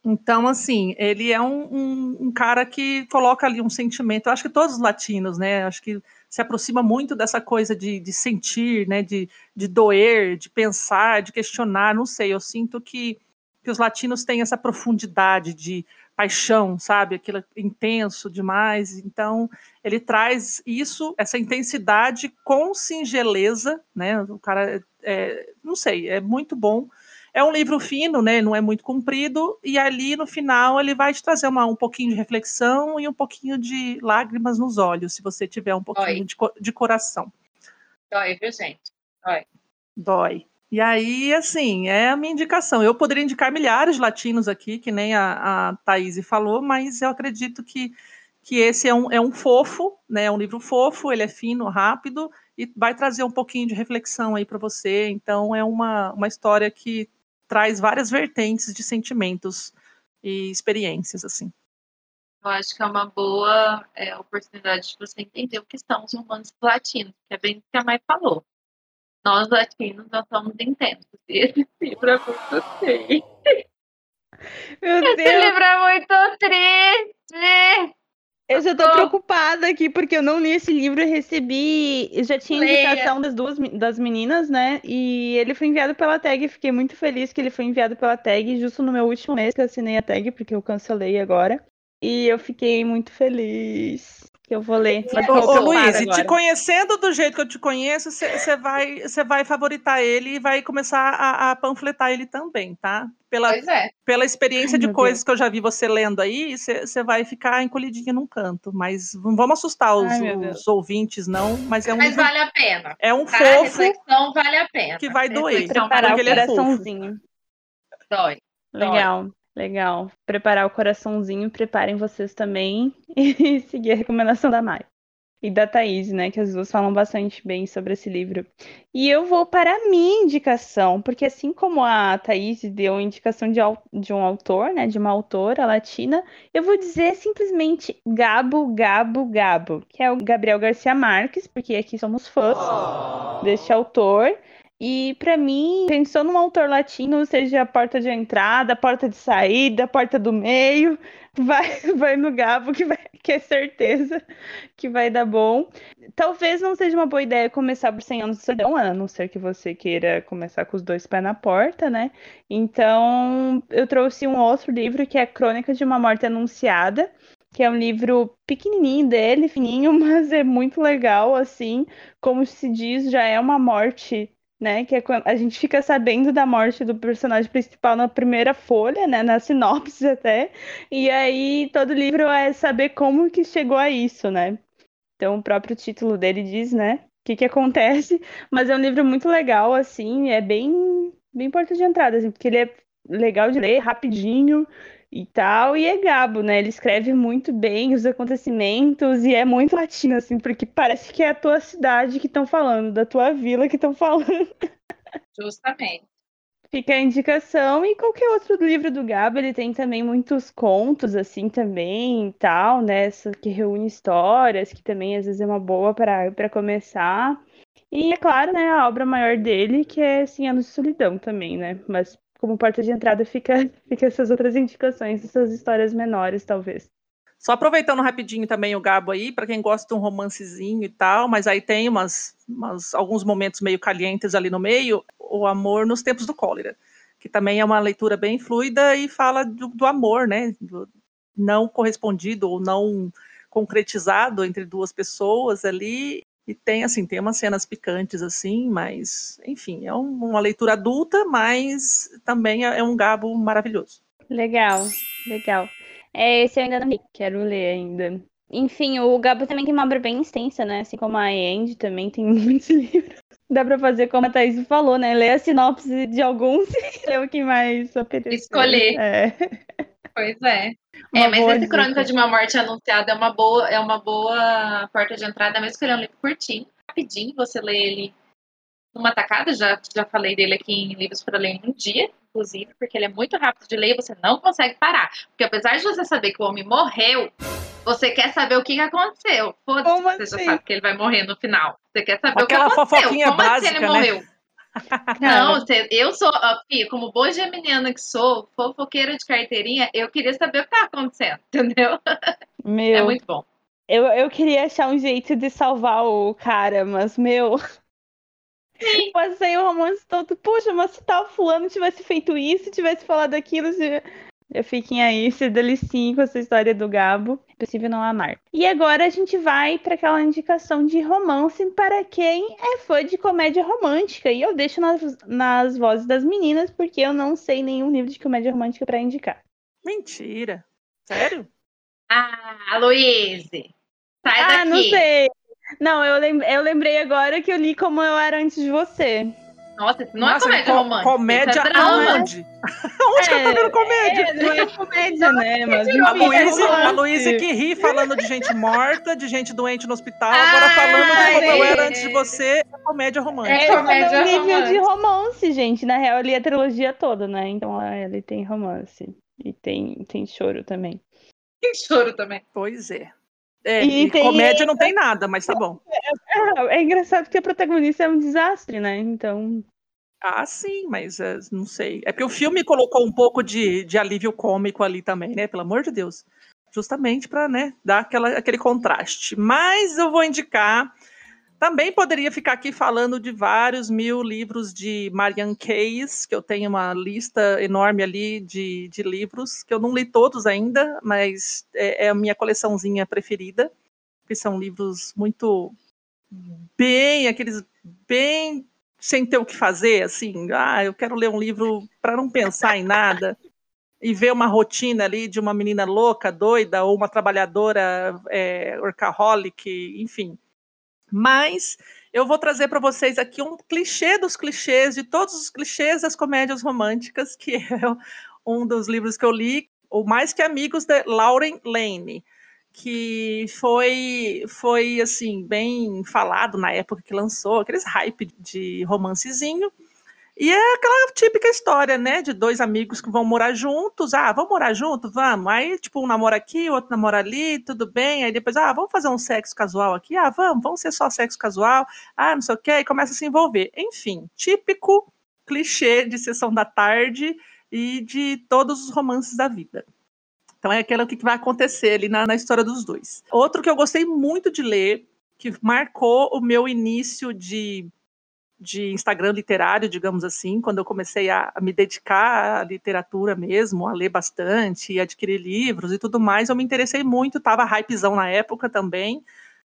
Então, assim, ele é um, um, um, cara que coloca ali um sentimento. Eu acho que todos os latinos, né? Acho que se aproxima muito dessa coisa de, de sentir, né? De, de doer, de pensar, de questionar. Não sei, eu sinto que, que os latinos têm essa profundidade de paixão, sabe? Aquilo intenso demais. Então, ele traz isso, essa intensidade com singeleza, né? O cara, é, não sei, é muito bom é um livro fino, né? Não é muito comprido, e ali no final ele vai te trazer uma, um pouquinho de reflexão e um pouquinho de lágrimas nos olhos, se você tiver um pouquinho de, de, coração. Dói, viu, gente? Dói. Dói. E aí, assim, é a minha indicação. Eu poderia indicar milhares de latinos aqui, que nem a, a Thaís falou, mas eu acredito que, que esse é um, é um fofo, né? É um livro fofo, ele é fino, rápido, e vai trazer um pouquinho de reflexão aí para você. Então, é uma, uma história que traz várias vertentes de sentimentos e experiências, assim. Eu acho que é uma boa é, oportunidade de você entender o que são os humanos latinos, que é bem o que a Mai falou. Nós latinos, nós somos intensos. E esse livro é muito triste. Meu esse Deus. livro é muito triste. Eu já tô preocupada aqui, porque eu não li esse livro e recebi. Eu já tinha Leia. indicação das duas das meninas, né? E ele foi enviado pela tag. Fiquei muito feliz que ele foi enviado pela tag, justo no meu último mês que eu assinei a tag, porque eu cancelei agora. E eu fiquei muito feliz. Que eu vou ler. Ô, ô Luiz, te conhecendo do jeito que eu te conheço, você vai, vai favoritar ele e vai começar a, a panfletar ele também, tá? Pela, Pois é. pela experiência Ai, de coisas que eu já vi você lendo aí, você vai ficar encolhidinha num canto. Mas não vamos assustar os, Ai, Deus. os ouvintes, não. Mas é um, Mas vale a pena. é um Tá? Fofo reflexão vale a pena. que vai doer. Preparar o é coraçãozinho. Dói. Legal, legal. Preparar o coraçãozinho, preparem vocês também [laughs] e seguir a recomendação da Mai. E da Thaís, né? Que as duas falam bastante bem sobre esse livro. E eu vou para a minha indicação, porque assim como a Thaís deu indicação de, de um autor, né? De uma autora latina, eu vou dizer simplesmente Gabo, Gabo, Gabo, que é o Gabriel Garcia Marques, porque aqui somos fãs deste autor. E para mim, pensou num autor latino, seja a porta de entrada, a porta de saída, a porta do meio, [laughs] vai, vai no Gabo que, vai, que é certeza que vai dar bom. Talvez não seja uma boa ideia começar por 100 anos de solidão, a não ser que você queira começar com os dois pés na porta, né? Então, eu trouxe um outro livro que é Crônica de uma Morte Anunciada, que é um livro pequenininho dele, fininho, [laughs] mas é muito legal, assim, como se diz, já é uma morte né? Que é quando a gente fica sabendo da morte do personagem principal na primeira folha, né? Na sinopse até. E aí todo livro é saber como que chegou a isso, né? Então o próprio título dele diz, né? O que que acontece. [laughs] Mas é um livro muito legal, assim, é bem, bem porta de entrada, assim, porque ele é legal de ler, rapidinho e tal, e é Gabo, né? Ele escreve muito bem os acontecimentos e é muito latino, assim, porque parece que é a tua cidade que estão falando, da tua vila que estão [laughs] falando. Justamente. Fica a indicação e qualquer outro livro do Gabo, ele tem também muitos contos, assim, também e tal, né? Que reúne histórias, que também às vezes é uma boa para começar. E é claro, né, a obra maior dele, que é 100 Anos de Solidão também, né? Mas como porta de entrada fica, [laughs] fica essas outras indicações, essas histórias menores, talvez. Só aproveitando rapidinho também o Gabo aí, para quem gosta de um romancezinho e tal, mas aí tem umas, umas- alguns momentos meio calientes ali no meio, o amor nos tempos do cólera, que também é uma leitura bem fluida e fala do, do amor, né? Do não correspondido ou não concretizado entre duas pessoas ali. E tem assim, tem umas cenas picantes assim, mas enfim, é um- uma leitura adulta, mas também é, é um Gabo maravilhoso. Legal, legal. É, esse eu ainda não li, quero ler ainda. Enfim, o Gabo também tem uma obra bem extensa, né? Assim como a Andy também tem [laughs] muitos livros. Dá pra fazer como a Thaís falou, né? Ler a sinopse de alguns [laughs] e ler o que mais apetecer. Escolher. É. Pois é. É, Uma mas boa esse dica. Crônica de uma Morte Anunciada é uma boa, é uma boa porta de entrada, mesmo que ele é um livro curtinho, rapidinho, você lê ele numa tacada, já, já falei dele aqui em Livros para Ler em um dia, inclusive, porque ele é muito rápido de ler e você não consegue parar. Porque apesar de você saber que o homem morreu, você quer saber o que, aconteceu. Foda-se, você já assim? sabe que ele vai morrer no final. Você quer saber Aquela o que aconteceu. fofoquinha Como assim básica, ele né? morreu? Não, eu sou, como boa geminiana que sou, fofoqueira de carteirinha, eu queria saber o que tá acontecendo, [laughs] entendeu? meu, É muito bom. eu, eu queria achar um jeito de salvar o cara, mas, meu. Sim. Passei o romance todo. Poxa, mas se tal fulano tivesse feito isso, tivesse falado aquilo, se... eu fiquem aí, se delicinho com essa história do Gabo. É possível não amar. E agora a gente vai para aquela indicação de romance para quem é fã de comédia romântica. E eu deixo nas, nas vozes das meninas, porque eu não sei nenhum livro de comédia romântica para indicar. Mentira. Sério? Ah, Luíse, sai Ah, daqui. não sei. Não, eu, lem- eu lembrei agora que eu li como eu era antes de você. Nossa, isso não Nossa, é comédia co- romântica. Comédia é aonde? [laughs] Onde que eu tô vendo comédia? É, não é comédia, né? Mas A é Luíse, a. Luíse que ri falando de gente morta, de gente doente no hospital, Ah, agora falando de como eu é. era antes de você, é comédia romântica. É, comédia é um nível de romance, gente. Na real, eu li a trilogia toda, né? Então ah, ele tem romance. E tem, tem choro também. Que choro também. Pois é. É, E tem- comédia não tem nada, mas tá bom. Ah, É engraçado que a protagonista é um desastre, né? Então. Ah, sim, mas é, não sei. É porque o filme colocou um pouco de, de alívio cômico ali também, né? Pelo amor de Deus. Justamente para né, dar aquela, aquele contraste. Mas eu vou indicar. Também poderia ficar aqui falando de vários mil livros de Marianne Case, que eu tenho uma lista enorme ali de, de livros, que eu não li todos ainda, mas é, é a minha coleçãozinha preferida, que são livros muito bem, aqueles bem sem ter o que fazer, assim, ah, eu quero ler um livro para não pensar em nada e ver uma rotina ali de uma menina louca, doida, ou uma trabalhadora é, workaholic, enfim. Mas eu vou trazer para vocês aqui um clichê dos clichês, de todos os clichês das comédias românticas, que é [laughs] um dos livros que eu li, o Mais Que Amigos, de Lauren Lane que foi foi assim bem falado na época que lançou, aqueles hype de romancezinho. E é aquela típica história, né, de dois amigos que vão morar juntos. Ah, vamos morar juntos? Vamos. Aí, tipo, um namora aqui, o outro namora ali, tudo bem. Aí depois, ah, vamos fazer um sexo casual aqui? Ah, vamos, vamos ser só sexo casual. Ah, não sei o quê. E começa a se envolver. Enfim, típico clichê de sessão da tarde e de todos os romances da vida. Então é aquilo que vai acontecer ali na, na história dos dois. Outro que eu gostei muito de ler, que marcou o meu início de, de Instagram literário, digamos assim, quando eu comecei a, me dedicar à literatura mesmo, a ler bastante, adquirir livros e tudo mais, eu me interessei muito, estava hypezão na época também,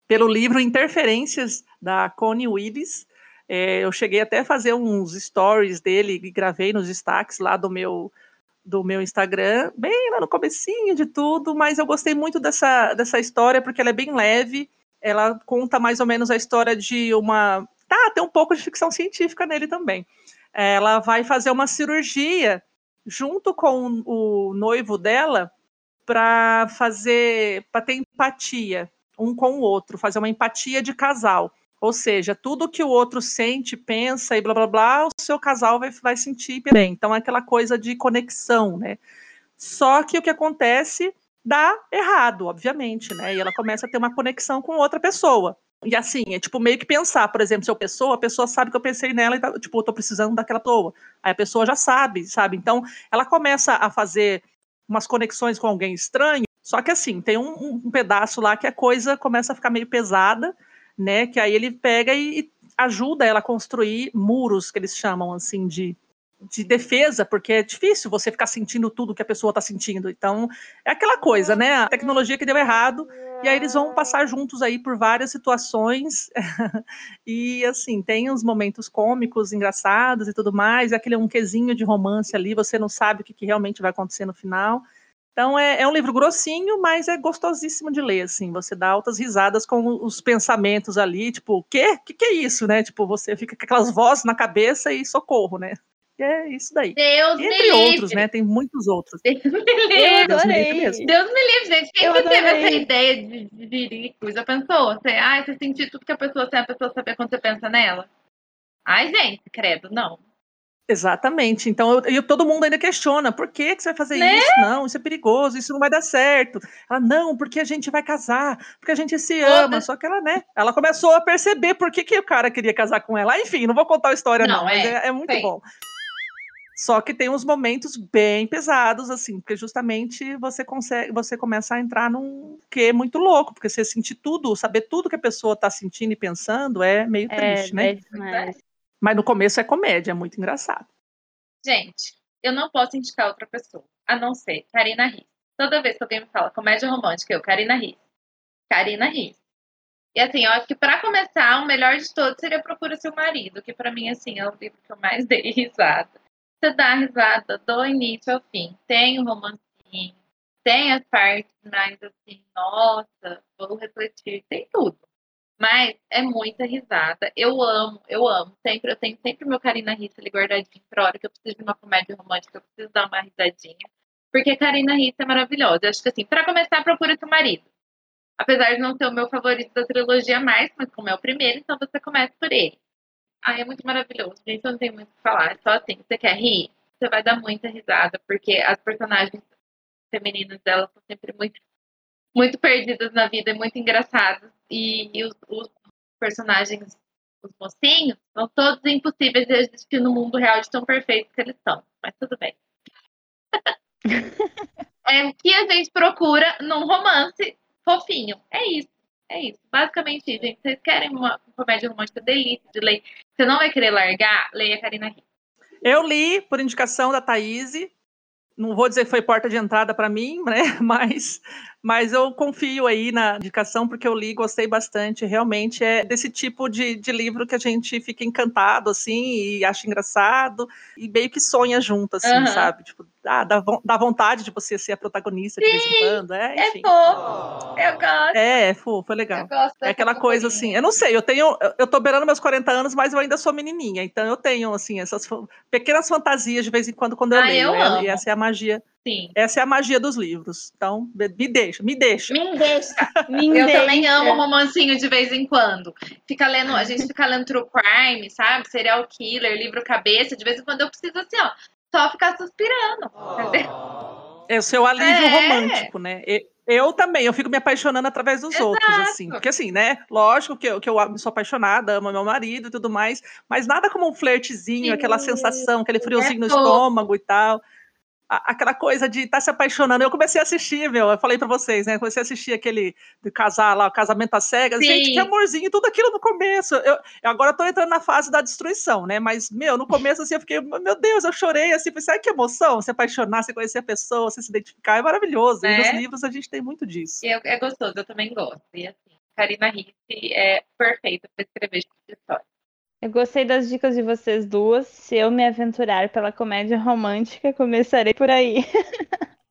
pelo livro Interferências, da Connie Willis. É, eu cheguei até a fazer uns stories dele e gravei nos destaques lá do meu do meu Instagram, bem lá no comecinho de tudo, mas eu gostei muito dessa, dessa história porque ela é bem leve, ela conta mais ou menos a história de uma... Tá, tem um pouco de ficção científica nele também. Ela vai fazer uma cirurgia junto com o noivo dela para fazer, para ter empatia um com o outro, fazer uma empatia de casal. Ou seja, tudo que o outro sente, pensa e blá blá blá, o seu casal vai, vai sentir bem. Então é aquela coisa de conexão, né? Só que o que acontece dá errado, obviamente, né? E ela começa a ter uma conexão com outra pessoa. E assim, é tipo meio que pensar, por exemplo, se eu pessoa, a pessoa sabe que eu pensei nela e tá, tipo, eu tô precisando daquela pessoa. Aí a pessoa já sabe, sabe? Então ela começa a fazer umas conexões com alguém estranho. Só que assim, tem um, um pedaço lá que a coisa começa a ficar meio pesada né? Que aí ele pega e, e ajuda ela a construir muros que eles chamam assim de, de defesa, porque é difícil você ficar sentindo tudo que a pessoa está sentindo. Então, é aquela coisa, né? A tecnologia que deu errado, e aí eles vão passar juntos aí por várias situações. [laughs] e assim, tem uns momentos cômicos, engraçados e tudo mais, é aquele um quesinho de romance ali, você não sabe o que, que realmente vai acontecer no final. Então é, é, um livro grossinho, mas é gostosíssimo de ler, assim. Você dá altas risadas com os pensamentos ali, tipo, o quê? O que, que é isso, né? Tipo, você fica com aquelas vozes na cabeça e socorro, né? Que é isso daí. Deus me Entre livre. outros, né? Tem muitos outros. Deus me livre. Deus me livre adorei. mesmo. Deus me livre, gente. Quem Eu que teve adorei. essa ideia de, diricos? Já pensou? Você, ai, você sentir tudo que a pessoa tem, a pessoa saber quando você pensa nela? Ai, gente, credo, não. Exatamente. Então, eu, eu- todo mundo ainda questiona, por que, que você vai fazer Né? isso? Não, isso é perigoso, isso não vai dar certo. Ela, não, porque a gente vai casar, porque a gente se ama. Foda-se. Só que ela, né, ela começou a perceber por que, que o cara queria casar com ela. Enfim, não vou contar a história não, Não, mas é, é, é muito sei. bom. Só que tem uns momentos bem pesados, assim, porque justamente você consegue, você começa a entrar num que é muito louco, porque você sentir tudo, saber tudo que a pessoa tá sentindo e pensando é meio É, triste, né? é. Mas no começo é comédia, é muito engraçado. Gente, eu não posso indicar outra pessoa, a não ser Karina Riz. Toda vez que alguém me fala comédia romântica, eu, Karina Riz. Karina Riz. E assim, eu acho que pra começar, o melhor de todos seria Procura Seu Marido, que pra mim, assim, é o livro que eu mais [laughs] dei risada. Você dá risada do início ao fim. Tem o romancinho, tem as partes mais assim, nossa, vou refletir, tem tudo. Mas é muita risada. Eu amo, eu amo. Sempre, eu tenho sempre meu Karina ali guardadinho pra hora que eu preciso de uma comédia romântica, eu preciso dar uma risadinha. Porque Karina Rissa é maravilhosa. Eu acho que assim, pra começar, procura seu marido. Apesar de não ser o meu favorito da trilogia mais, mas como é o primeiro, então você começa por ele. Ai, é muito maravilhoso, gente. Eu não tenho muito o que falar. É só assim, você quer rir? Você vai dar muita risada, porque as personagens femininas dela são sempre muito, muito perdidas na vida, e muito engraçadas. E, e os, os personagens, os mocinhos, são todos impossíveis de existir no mundo real de tão perfeitos que eles são. Mas tudo bem. [laughs] é o que a gente procura num romance fofinho. É isso. É isso. Basicamente gente. Vocês querem uma comédia romântica delícia de ler? Você não vai querer largar? Leia Karina. Eu li por indicação da Thaís. Não vou dizer que foi porta de entrada para mim, né? [laughs] Mas, mas eu confio aí na indicação, porque eu li, gostei bastante. Realmente é desse tipo de, de livro que a gente fica encantado, assim, e acha engraçado, e meio que sonha junto, assim, Aham. sabe? Tipo, ah, dá, dá vontade de você ser a protagonista de vez em quando. É, É enfim. fofo. Eu gosto. É, é fofo, foi legal. É aquela coisa assim, eu não sei, eu tenho, eu- tô beirando meus 40 anos, mas eu ainda sou menininha, então eu tenho, assim, essas pequenas fantasias de vez em quando quando eu Ah, leio, eu é- amo. e essa é a magia, Sim. essa é a magia dos livros, então me deixa, me deixa. Me deixa. Me [laughs] Eu também deixa. amo romancinho de vez em quando. Fica lendo, a gente fica lendo true crime, sabe? Serial killer, livro cabeça. De vez em quando eu preciso assim, ó, só ficar suspirando. Entendeu? É o seu alívio É. romântico, né? Eu também, eu fico me apaixonando através dos outros, assim. Porque assim, né? Lógico que eu, que eu sou apaixonada, amo meu marido e tudo mais, mas nada como um flertezinho, Sim, aquela sensação, aquele friozinho no é fofo. estômago e tal. Aquela coisa de estar se apaixonando. Eu comecei a assistir, meu, eu falei pra vocês, né? Comecei a assistir aquele de casar lá, o casamento às cegas. Sim. Gente, que amorzinho, tudo aquilo no começo. Eu, eu agora tô entrando na fase da destruição, né? Mas, meu, no começo, assim, eu fiquei, meu Deus, eu chorei, assim, pensei, que emoção, se apaixonar, se conhecer a pessoa, se se identificar, é maravilhoso. E Né? nos livros a gente tem muito disso. E é, é gostoso, eu também gosto. E assim, Karina Ricci é perfeita para escrever esse tipo de história. Eu gostei das dicas de vocês duas. Se eu me aventurar pela comédia romântica, começarei por aí. [laughs]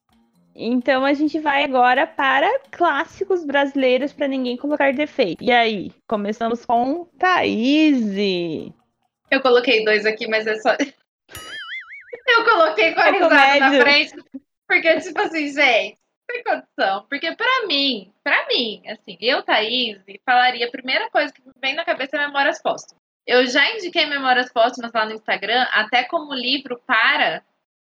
Então a gente vai agora para clássicos brasileiros para ninguém colocar defeito. E aí, começamos com Thaís. Eu coloquei dois aqui, mas é só. [laughs] eu coloquei com a É risada na frente, porque, tipo assim, gente, sem condição. Porque pra mim, pra mim, assim, eu, Thaís, falaria a primeira coisa que me vem na cabeça é Memórias Póstumas. Eu já indiquei Memórias Póstumas lá no Instagram, até como livro para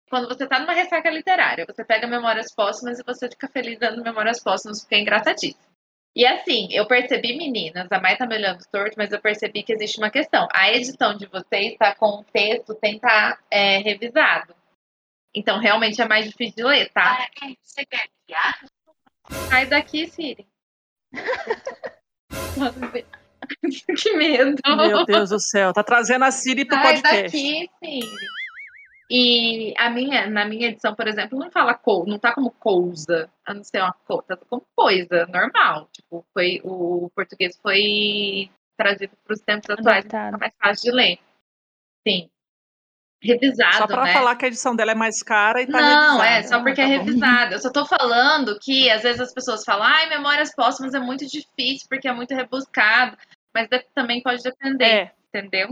quando você tá numa ressaca literária. Você pega Memórias Póstumas e você fica feliz dando Memórias Póstumas, porque é engraçadíssimo. E assim, eu percebi, meninas, a Mai tá me olhando torto, mas eu percebi que existe uma questão. A edição de vocês tá com o texto sem estar revisado. Então, realmente é mais difícil de ler, tá? Você quer piar? Sai daqui, Siri. [laughs] [laughs] que medo. Meu Deus do céu, tá trazendo a Siri pro Sai podcast. daqui, Siri. E a minha, na minha edição, por exemplo, não fala co, não tá como cousa, a não ser uma coisa, tá como coisa, normal. Tipo, foi, o português foi trazido para os tempos atuais, Adaptado. fica mais fácil de ler. Sim. Revisado, Só pra né? falar que a edição dela é mais cara e tá Não, é, revisada. só porque é tá bom. revisado. Eu só tô falando que às vezes as pessoas falam, ai, memórias póstumas é muito difícil porque é muito rebuscado. Mas de- também pode depender, É, entendeu?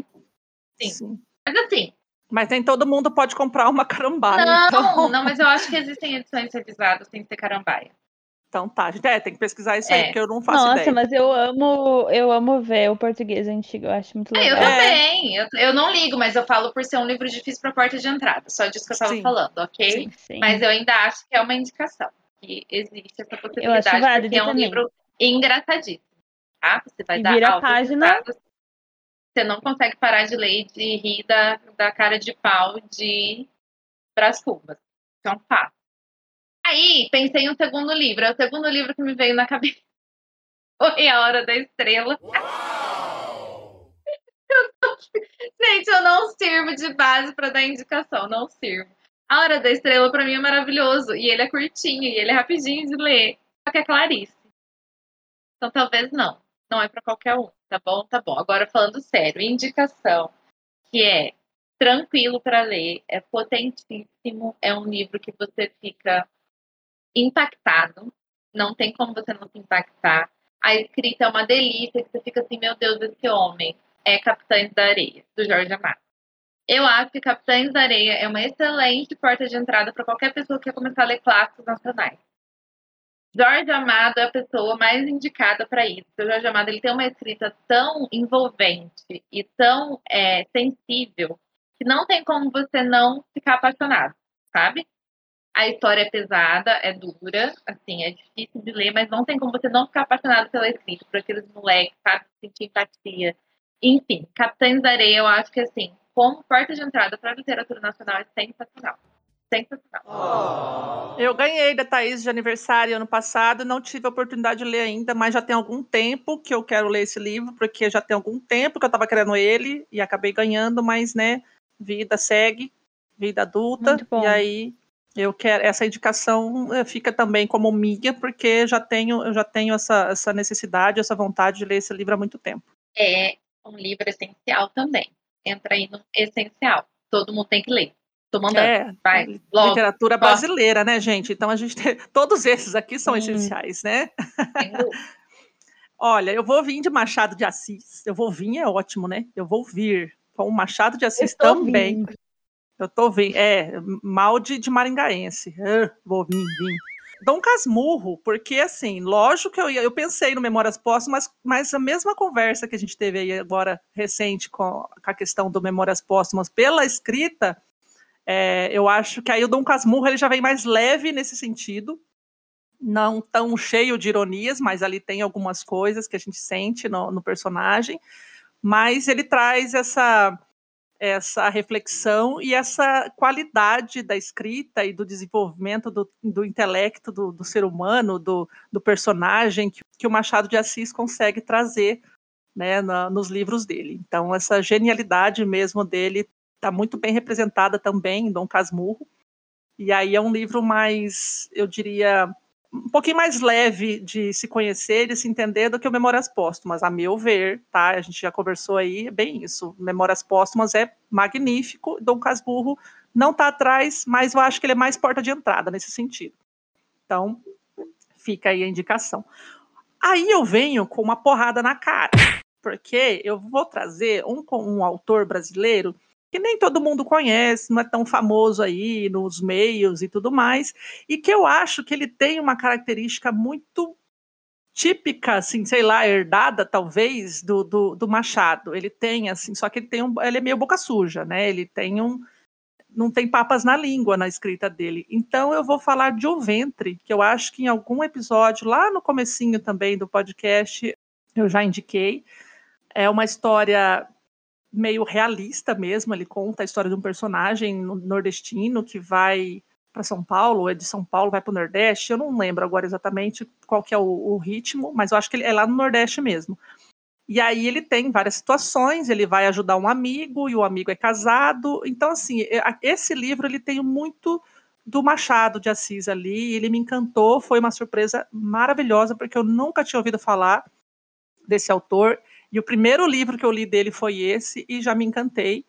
Sim. sim. Mas assim, Mas nem todo mundo pode comprar uma carambaia. Não, então... [laughs] não, mas eu acho que existem edições revisadas sem ser carambaia. Então tá, é, tem que pesquisar isso aí, É. porque eu não faço Nossa, ideia. mas eu amo, eu amo ver o português antigo, eu acho muito eu legal. É. também. Eu, eu não ligo, mas eu falo por ser um livro difícil para porta de entrada. Só disso que eu tava Sim. falando, ok? Sim. Sim. Mas eu ainda acho que é uma indicação. Que existe essa possibilidade, válido porque é um também. livro engraçadíssimo. Tá? Você vai E dar vira a página. Você não consegue parar de ler e de rir da, da cara de pau de Brás Cubas. Isso é um fato. Aí, pensei em um segundo livro. É o segundo livro que me veio na cabeça. [laughs] Foi A Hora da Estrela. [laughs] Eu tô- Gente, eu não sirvo de base para dar indicação, não sirvo. A Hora da Estrela para mim é maravilhoso e ele é curtinho e ele é rapidinho de ler. Só que é Clarice. Então talvez não. Não é para qualquer um, tá bom? Tá bom. Agora falando sério, indicação que é tranquilo para ler, é potentíssimo, é um livro que você fica impactado, não tem como você não se impactar. A escrita é uma delícia, que você fica assim, meu Deus, esse homem é Capitães da Areia, do Jorge Amado. Eu acho que Capitães da Areia é uma excelente porta de entrada para qualquer pessoa que quer começar a ler clássicos nacionais. Jorge Amado é a pessoa mais indicada para isso. O Jorge Amado ele tem uma escrita tão envolvente e tão é, sensível que não tem como você não ficar apaixonado, sabe? A história é pesada, é dura, assim, é difícil de ler, mas não tem como você não ficar apaixonado pela escrita, por aqueles moleques, sabe? Sentir empatia. Enfim, Capitães da Areia, eu acho que, assim, como porta de entrada para a literatura nacional, é sensacional. Sensacional. Eu ganhei da Thaís de aniversário ano passado, não tive a oportunidade de ler ainda, mas já tem algum tempo que eu quero ler esse livro, porque já tem algum tempo que eu estava querendo ele e acabei ganhando, mas, né, vida segue, vida adulta, e aí eu quero essa indicação eh, fica também como minha, porque já tenho, eu já tenho essa, essa necessidade, essa vontade de ler esse livro há muito tempo. É um livro essencial também. Entra aí no essencial. Todo mundo tem que ler. É, Vai, logo, literatura logo. brasileira, né, gente? Então a gente tem, [laughs] todos esses aqui são Sim. essenciais, né? [laughs] Olha, eu vou vir de Machado de Assis. Eu vou vir é ótimo, né? Eu vou vir com o Machado de Assis também. vindo. Eu tô vindo. É, mal de, de maringaense. Ah, vou vir, vir. Dom Casmurro, porque assim, lógico que eu, ia- eu pensei no Memórias Póstumas, mas a mesma conversa que a gente teve aí agora recente com, com a questão do Memórias Póstumas pela escrita, é, eu acho que aí o Dom Casmurro ele já vem mais leve nesse sentido, não tão cheio de ironias, mas ali tem algumas coisas que a gente sente no, no personagem, mas ele traz essa essa reflexão e essa qualidade da escrita e do desenvolvimento do, do intelecto do, do ser humano, do, do personagem, que, que o Machado de Assis consegue trazer né, na- nos livros dele. Então, essa genialidade mesmo dele está muito bem representada também em Dom Casmurro. E aí é um livro mais, eu diria, um pouquinho mais leve de se conhecer e se entender do que o Memórias Póstumas, a meu ver, tá? A gente já conversou aí, é bem isso. Memórias Póstumas é magnífico, Dom Casmurro não está atrás, mas eu acho que ele é mais porta de entrada nesse sentido. Então, fica aí a indicação. Aí eu venho com uma porrada na cara, porque eu vou trazer um, um autor brasileiro que nem todo mundo conhece, não é tão famoso aí nos meios e tudo mais, e que eu acho que ele tem uma característica muito típica, assim, sei lá, herdada talvez do, do, do Machado. Ele tem assim, só que ele tem um, ele é meio boca suja, né? Ele tem um não tem papas na língua na escrita dele. Então eu vou falar de O Ventre, que eu acho que em algum episódio lá no comecinho também do podcast eu já indiquei. É uma história meio realista mesmo, ele conta a história de um personagem no- nordestino que vai para São Paulo, é de São Paulo, vai para o Nordeste, eu não lembro agora exatamente qual que é o, o ritmo, mas eu acho que ele é lá no Nordeste mesmo. E aí ele tem várias situações, ele vai ajudar um amigo, e o amigo é casado, então assim, é- esse livro ele tem muito do Machado de Assis ali, ele me encantou, foi uma surpresa maravilhosa, porque eu nunca tinha ouvido falar desse autor, e o primeiro livro que eu li dele foi esse, e já me encantei.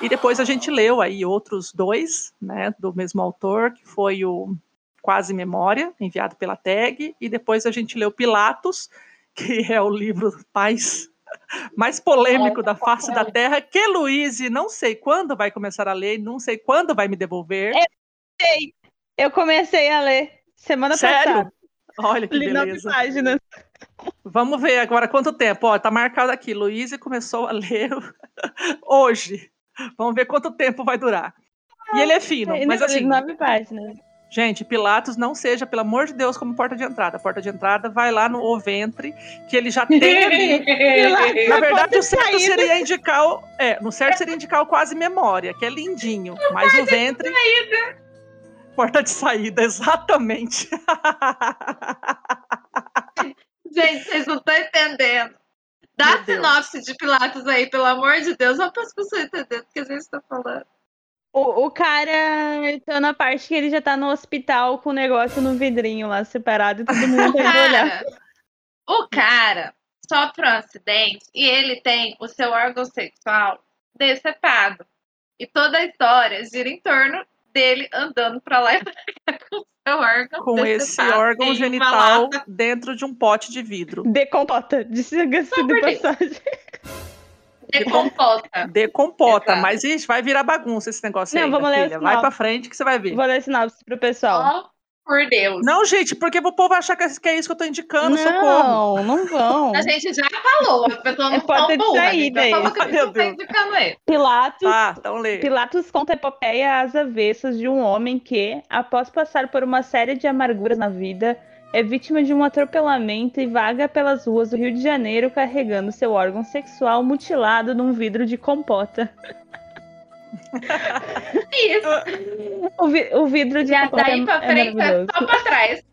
E depois a gente leu aí outros dois, né, do mesmo autor, que foi o Quase Memória, enviado pela TAG, e depois a gente leu Pilatos, [laughs] que é o livro mais [laughs] mais polêmico da face da Terra, que Luiz não sei quando vai começar a ler, não sei quando vai me devolver. Eu sei. Eu comecei a ler semana Sério? passada. Olha que Li nove beleza. páginas. Vamos ver agora quanto tempo. Ó, tá marcado aqui. Luiz começou a ler [laughs] hoje. Vamos ver quanto tempo vai durar. E ele é fino, Não, mas assim, Nove páginas. gente, Pilatos não seja, pelo amor de Deus, como porta de entrada. Porta de entrada vai lá no O Ventre, que ele já tem [laughs] ali. Na verdade, o certo saída. seria indicar o. É, no certo seria indicar o quase memória, que é lindinho. Mas o ventre. Porta de saída, [laughs] exatamente. Gente, vocês não estão entendendo. Dá Meu a Deus. sinopse de Pilatos aí, pelo amor de Deus, só para as pessoas entenderem o que a gente está falando. O, o cara tá na parte que ele já tá no hospital com o negócio no vidrinho lá separado e todo mundo [laughs] tem olhar. Cara, o cara sofre um acidente e ele tem o seu órgão sexual decepado. E toda a história gira em torno dele andando pra lá e pra cá órgão Com esse órgão genital dentro de um pote de vidro. [laughs] Decompota, diga-se de passagem. Decompota. [laughs] Decompota, Exato. mas ixi, vai virar bagunça esse negócio Não, aí. vamos ler filha. Vai pra frente que você vai ver. Vou ler sinopse pro pessoal. Por Deus. Não, gente, porque o povo achar que é- que é isso que eu tô indicando, socorro. Não, não vão. A gente já falou, as pessoas não É porta são de burras. A gente já falou aí. que a Meu não tá Deus. indicando ele. Pilatos Tá, então lê. Pilatos conta a epopeia às avessas de um homem que, após passar por uma série de amarguras na vida, é vítima de um atropelamento e vaga pelas ruas do Rio de Janeiro carregando seu órgão sexual mutilado num vidro de compota. Isso. O, vi- o vidro de Já daí pra é frente é só pra trás.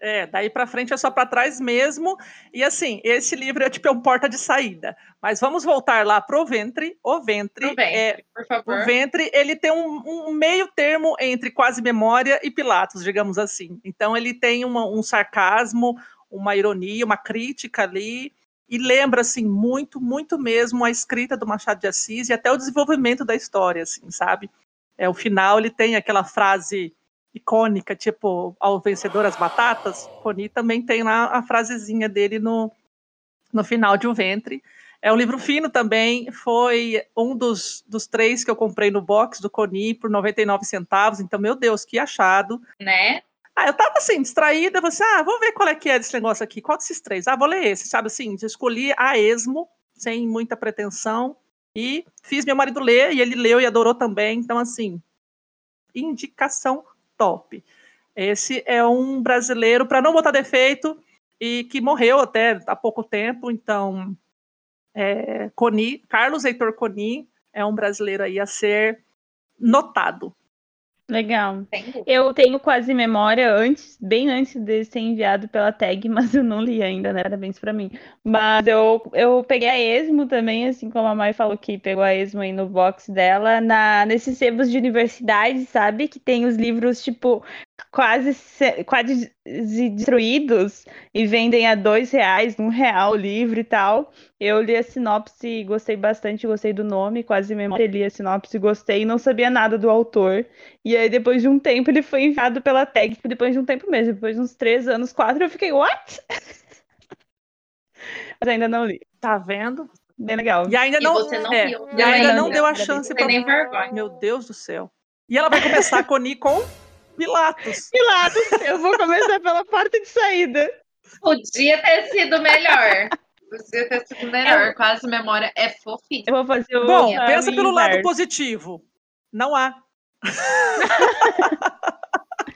É, daí pra frente é só pra trás mesmo. E assim, esse livro é tipo é um porta de saída. Mas vamos voltar lá pro ventre. O ventre, Pro ventre, é por favor. o ventre, ele tem um, um meio termo entre quase memória e Pilatos, digamos assim. Então ele tem uma- um sarcasmo, uma ironia, uma crítica ali. E lembra, assim, muito, muito mesmo a escrita do Machado de Assis e até o desenvolvimento da história, assim, sabe? É, o final ele tem aquela frase icônica, tipo, ao vencedor as batatas. Coni também tem lá a frasezinha dele no, no final de O Ventre. É um livro fino também, foi um dos, dos três que eu comprei no box do Coni por 99 centavos, então, meu Deus, que achado. Né? Ah, eu tava assim, distraída, você, ah, vou ver qual é que é desse negócio aqui, qual desses três? Ah, vou ler esse, sabe assim, escolhi a esmo, sem muita pretensão, e fiz meu marido ler, e ele leu e adorou também, então assim, indicação top. Esse é um brasileiro, para não botar defeito, e que morreu até há pouco tempo, então, é, Coni, Carlos Heitor Coni é um brasileiro aí a ser notado. Legal. Eu tenho quase memória antes, bem antes de ser enviado pela tag, [laughs] mas eu não li ainda, né? Parabéns pra mim. Mas eu, eu peguei a esmo também, assim como a Mai falou que pegou a esmo aí no box dela, na, nesses sebos de universidade, sabe? Que tem os livros, tipo, quase, se- quase destruídos e vendem a dois reais, um real o livro e tal. Eu li a sinopse, gostei bastante, gostei do nome, quase memória, li a sinopse, gostei, não sabia nada do autor. E aí, depois de um tempo, ele foi enviado pela tag, tipo, depois de um tempo mesmo, depois de uns três anos, quatro, eu fiquei, what? [laughs] Mas ainda não li. Tá vendo? Bem legal. E ainda E não, você não é, viu. e ainda Não, não deu a chance vergonha. Meu Deus do céu. E ela vai começar a Coni com Pilatos. Pilatos, eu vou começar pela porta de saída. Podia ter sido melhor. Podia ter sido melhor. Quase memória é fofinho. Eu vou fazer o. Bom, pensa pelo lado positivo. Não há. [laughs]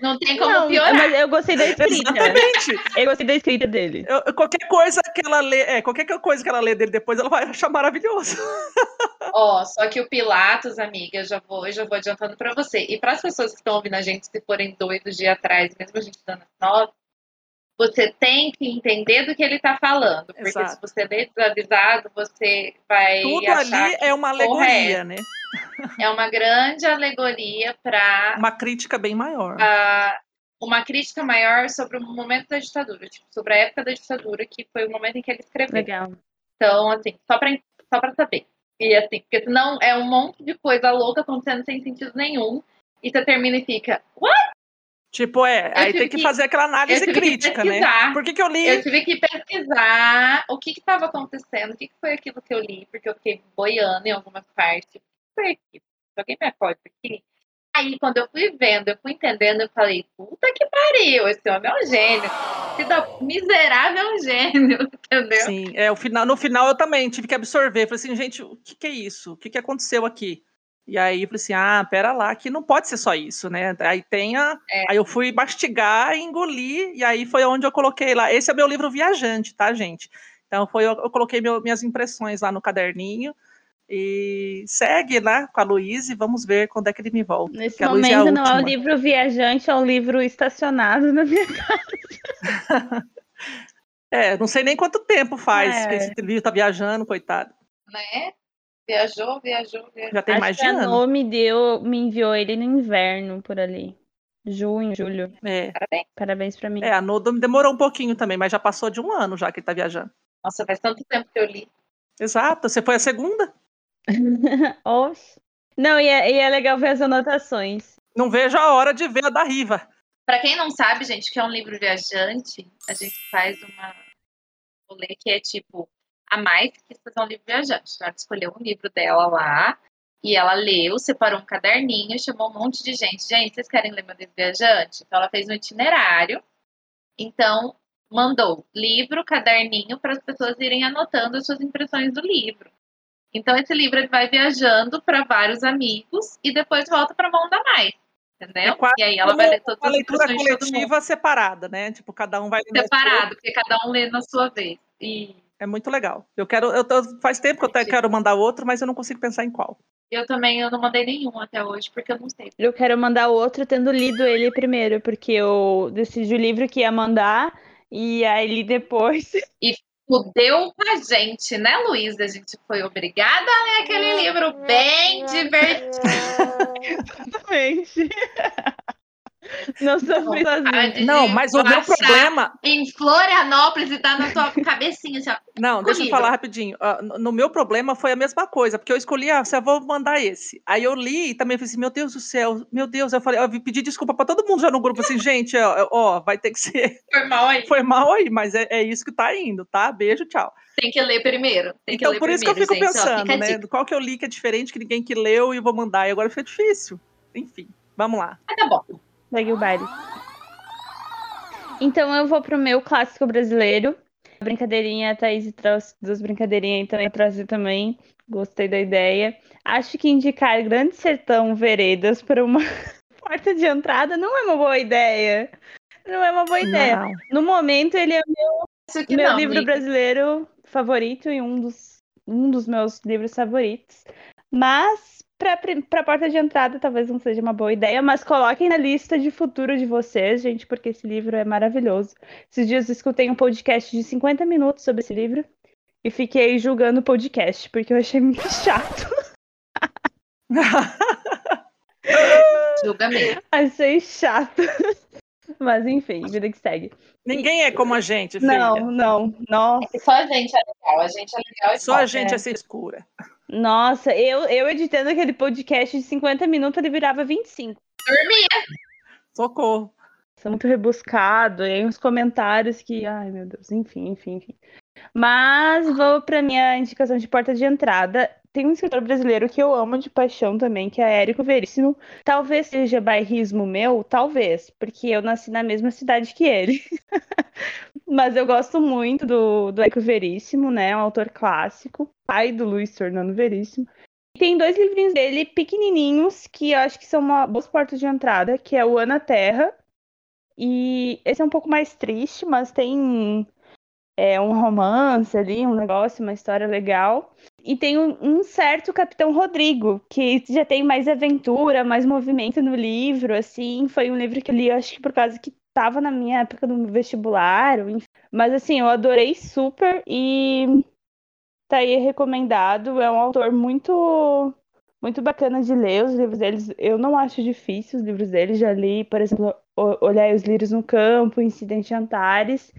Não tem como Não, piorar. mas eu gostei da escrita. Exatamente. Eu gostei da escrita dele. Eu- qualquer coisa que ela lê, é, qualquer coisa que ela lê dele depois, ela vai achar maravilhoso. [laughs] Ó, só que o Pilatos, amiga, eu já vou, eu já vou adiantando pra você. E para as pessoas que estão ouvindo a gente, se forem doidos de ir atrás, mesmo a gente dando nota, você tem que entender do que ele tá falando. Porque Exato. se você ler desavisado, você vai Tudo achar ali é uma alegoria, né? é uma grande alegoria para Uma crítica bem maior. uma crítica maior sobre o momento da ditadura, tipo, sobre a época da ditadura, que foi o momento em que ele escreveu. Legal. Então, assim, só pra, só pra saber. E assim, porque senão é um monte de coisa louca acontecendo sem sentido nenhum. E você termina e fica, what? Tipo, é, aí tem que, que- fazer aquela análise crítica, né? Por que, que eu li? Eu tive que pesquisar o que estava acontecendo, o que, que foi aquilo que eu li, porque eu fiquei boiando em algumas partes. O que foi aquilo? Alguém me acorda aqui? Aí, quando eu fui vendo, eu fui entendendo, eu falei, puta que pariu, esse homem é um gênio. Esse da- miserável é um gênio, [laughs] entendeu? Sim, é, o final, no final eu também tive que absorver. Falei assim, gente, o que, que é isso? O que, que aconteceu aqui? E aí eu falei assim, ah, pera lá, que não pode ser só isso, né? Aí tem a. É. Aí eu fui mastigar e engolir, e aí foi onde eu coloquei lá. Esse é meu livro viajante, tá, gente? Então foi, eu, eu coloquei meu- minhas impressões lá no caderninho. E segue lá com a Luísa e vamos ver quando é que ele me volta. Nesse é momento não é um última. livro viajante, é um livro estacionado na minha casa. [laughs] [laughs] É, não sei nem quanto tempo faz É. que esse livro tá viajando, coitado. Né? Viajou, viajou, viajou. Já tem Acho mais que de a ano. No me deu, me enviou ele no inverno por ali. Junho, julho. É, Parabéns. Parabéns pra mim. é, a Nodo demorou um pouquinho também, mas já passou de um ano já que ele tá viajando. Nossa, faz tanto tempo que eu li. Exato, você foi a segunda? [laughs] Oxe. Não, e é, e é legal ver as anotações. Não vejo a hora de ver a da Riva. Pra quem não sabe, gente, que é um livro viajante, a gente faz uma rolê que é tipo a mais que fazer um livro viajante. Então, ela escolheu um livro dela lá e ela leu, separou um caderninho, chamou um monte de gente. Gente, vocês querem ler meu livro viajante? Então ela fez um itinerário. Então mandou livro, caderninho para as pessoas irem anotando as suas impressões do livro. Então esse livro ele vai viajando para vários amigos e depois volta para mão da mais. Entendeu? É e aí ela vai ler todas Uma as leitura coletiva separada, né? Tipo, cada um vai ler separado, porque cada um lê na sua vez. E É muito legal. Eu quero, eu tô- faz tempo que eu até quero mandar outro, mas eu não consigo pensar em qual. eu também eu não mandei nenhum até hoje, porque eu não sei. Eu quero mandar outro tendo lido ele primeiro, porque eu decidi o livro que ia mandar e aí li depois. [laughs] Fudeu com a gente, né, Luísa? A gente foi obrigada a ler aquele livro bem divertido. [laughs] Exatamente. [laughs] [laughs] Não sofri Não, mas o meu problema. Em Florianópolis e tá na tua [laughs] cabecinha, assim, ó. Não, deixa eu falar rapidinho. Ah, no meu problema foi a mesma coisa, porque eu escolhi, ah, se eu vou mandar esse. Aí eu li e também falei assim, meu Deus do céu, meu Deus, eu falei, eu pedi desculpa pra todo mundo já no grupo, assim, [laughs] gente, ó, ó, vai ter que ser, Foi mal aí. foi mal aí, mas é, é isso que tá indo, tá? Beijo, tchau. Tem que ler primeiro. Tem que Então, ler por isso que eu primeiro, fico gente, ó, pensando, a né? Qual que eu li que é diferente, que ninguém que leu e eu vou mandar. E agora fica difícil. Enfim, vamos lá. Mas tá bom. Segue o baile. Então eu vou pro meu clássico brasileiro. A brincadeirinha, a Thaís trouxe duas brincadeirinhas também, eu trouxe também. Gostei da ideia. Acho que indicar Grande Sertão Veredas para uma [laughs] porta de entrada não é uma boa ideia. Não é uma boa ideia. Não. No momento, ele é que meu não, livro amiga. brasileiro favorito e um dos, um dos meus livros favoritos. Mas, para a porta de entrada, talvez não seja uma boa ideia, mas coloquem na lista de futuro de vocês, gente, porque esse livro é maravilhoso. Esses dias eu escutei um podcast de 50 minutos sobre esse livro e fiquei julgando o podcast, porque eu achei muito [laughs] chato. [laughs] Julga mesmo. achei chato. Mas enfim, vida que segue. Ninguém é como a gente, filha. Não, não, nossa. Só a gente é legal. A gente é legal e Só a gente é. é ser escura. Nossa, eu, eu editando aquele podcast de 50 minutos, ele virava 25. Dormia. Socorro. Isso é muito rebuscado, e aí uns comentários que, ai meu Deus, enfim, enfim, enfim. Mas vou para minha indicação de porta de entrada. Tem um escritor brasileiro que eu amo de paixão também, que é Érico Veríssimo. Talvez seja bairrismo meu, talvez, porque eu nasci na mesma cidade que ele. [laughs] Mas eu gosto muito do, do Érico Veríssimo, né? É um autor clássico, pai do Luiz Fernando Veríssimo. E tem dois livrinhos dele pequenininhos que eu acho que são uma boas portas de entrada, que é o Ana Terra. E esse é um pouco mais triste, mas tem é, um romance ali, um negócio, uma história legal. E tem um, um certo Capitão Rodrigo, que já tem mais aventura, mais movimento no livro, assim. Foi um livro que eu li, acho que por causa que estava na minha época do vestibular. Mas assim, eu adorei super e tá aí recomendado. É um autor muito muito bacana de ler os livros deles. Eu não acho difícil os livros deles. Já li, por exemplo, Olhar os Lírios no Campo, Incidente Antares.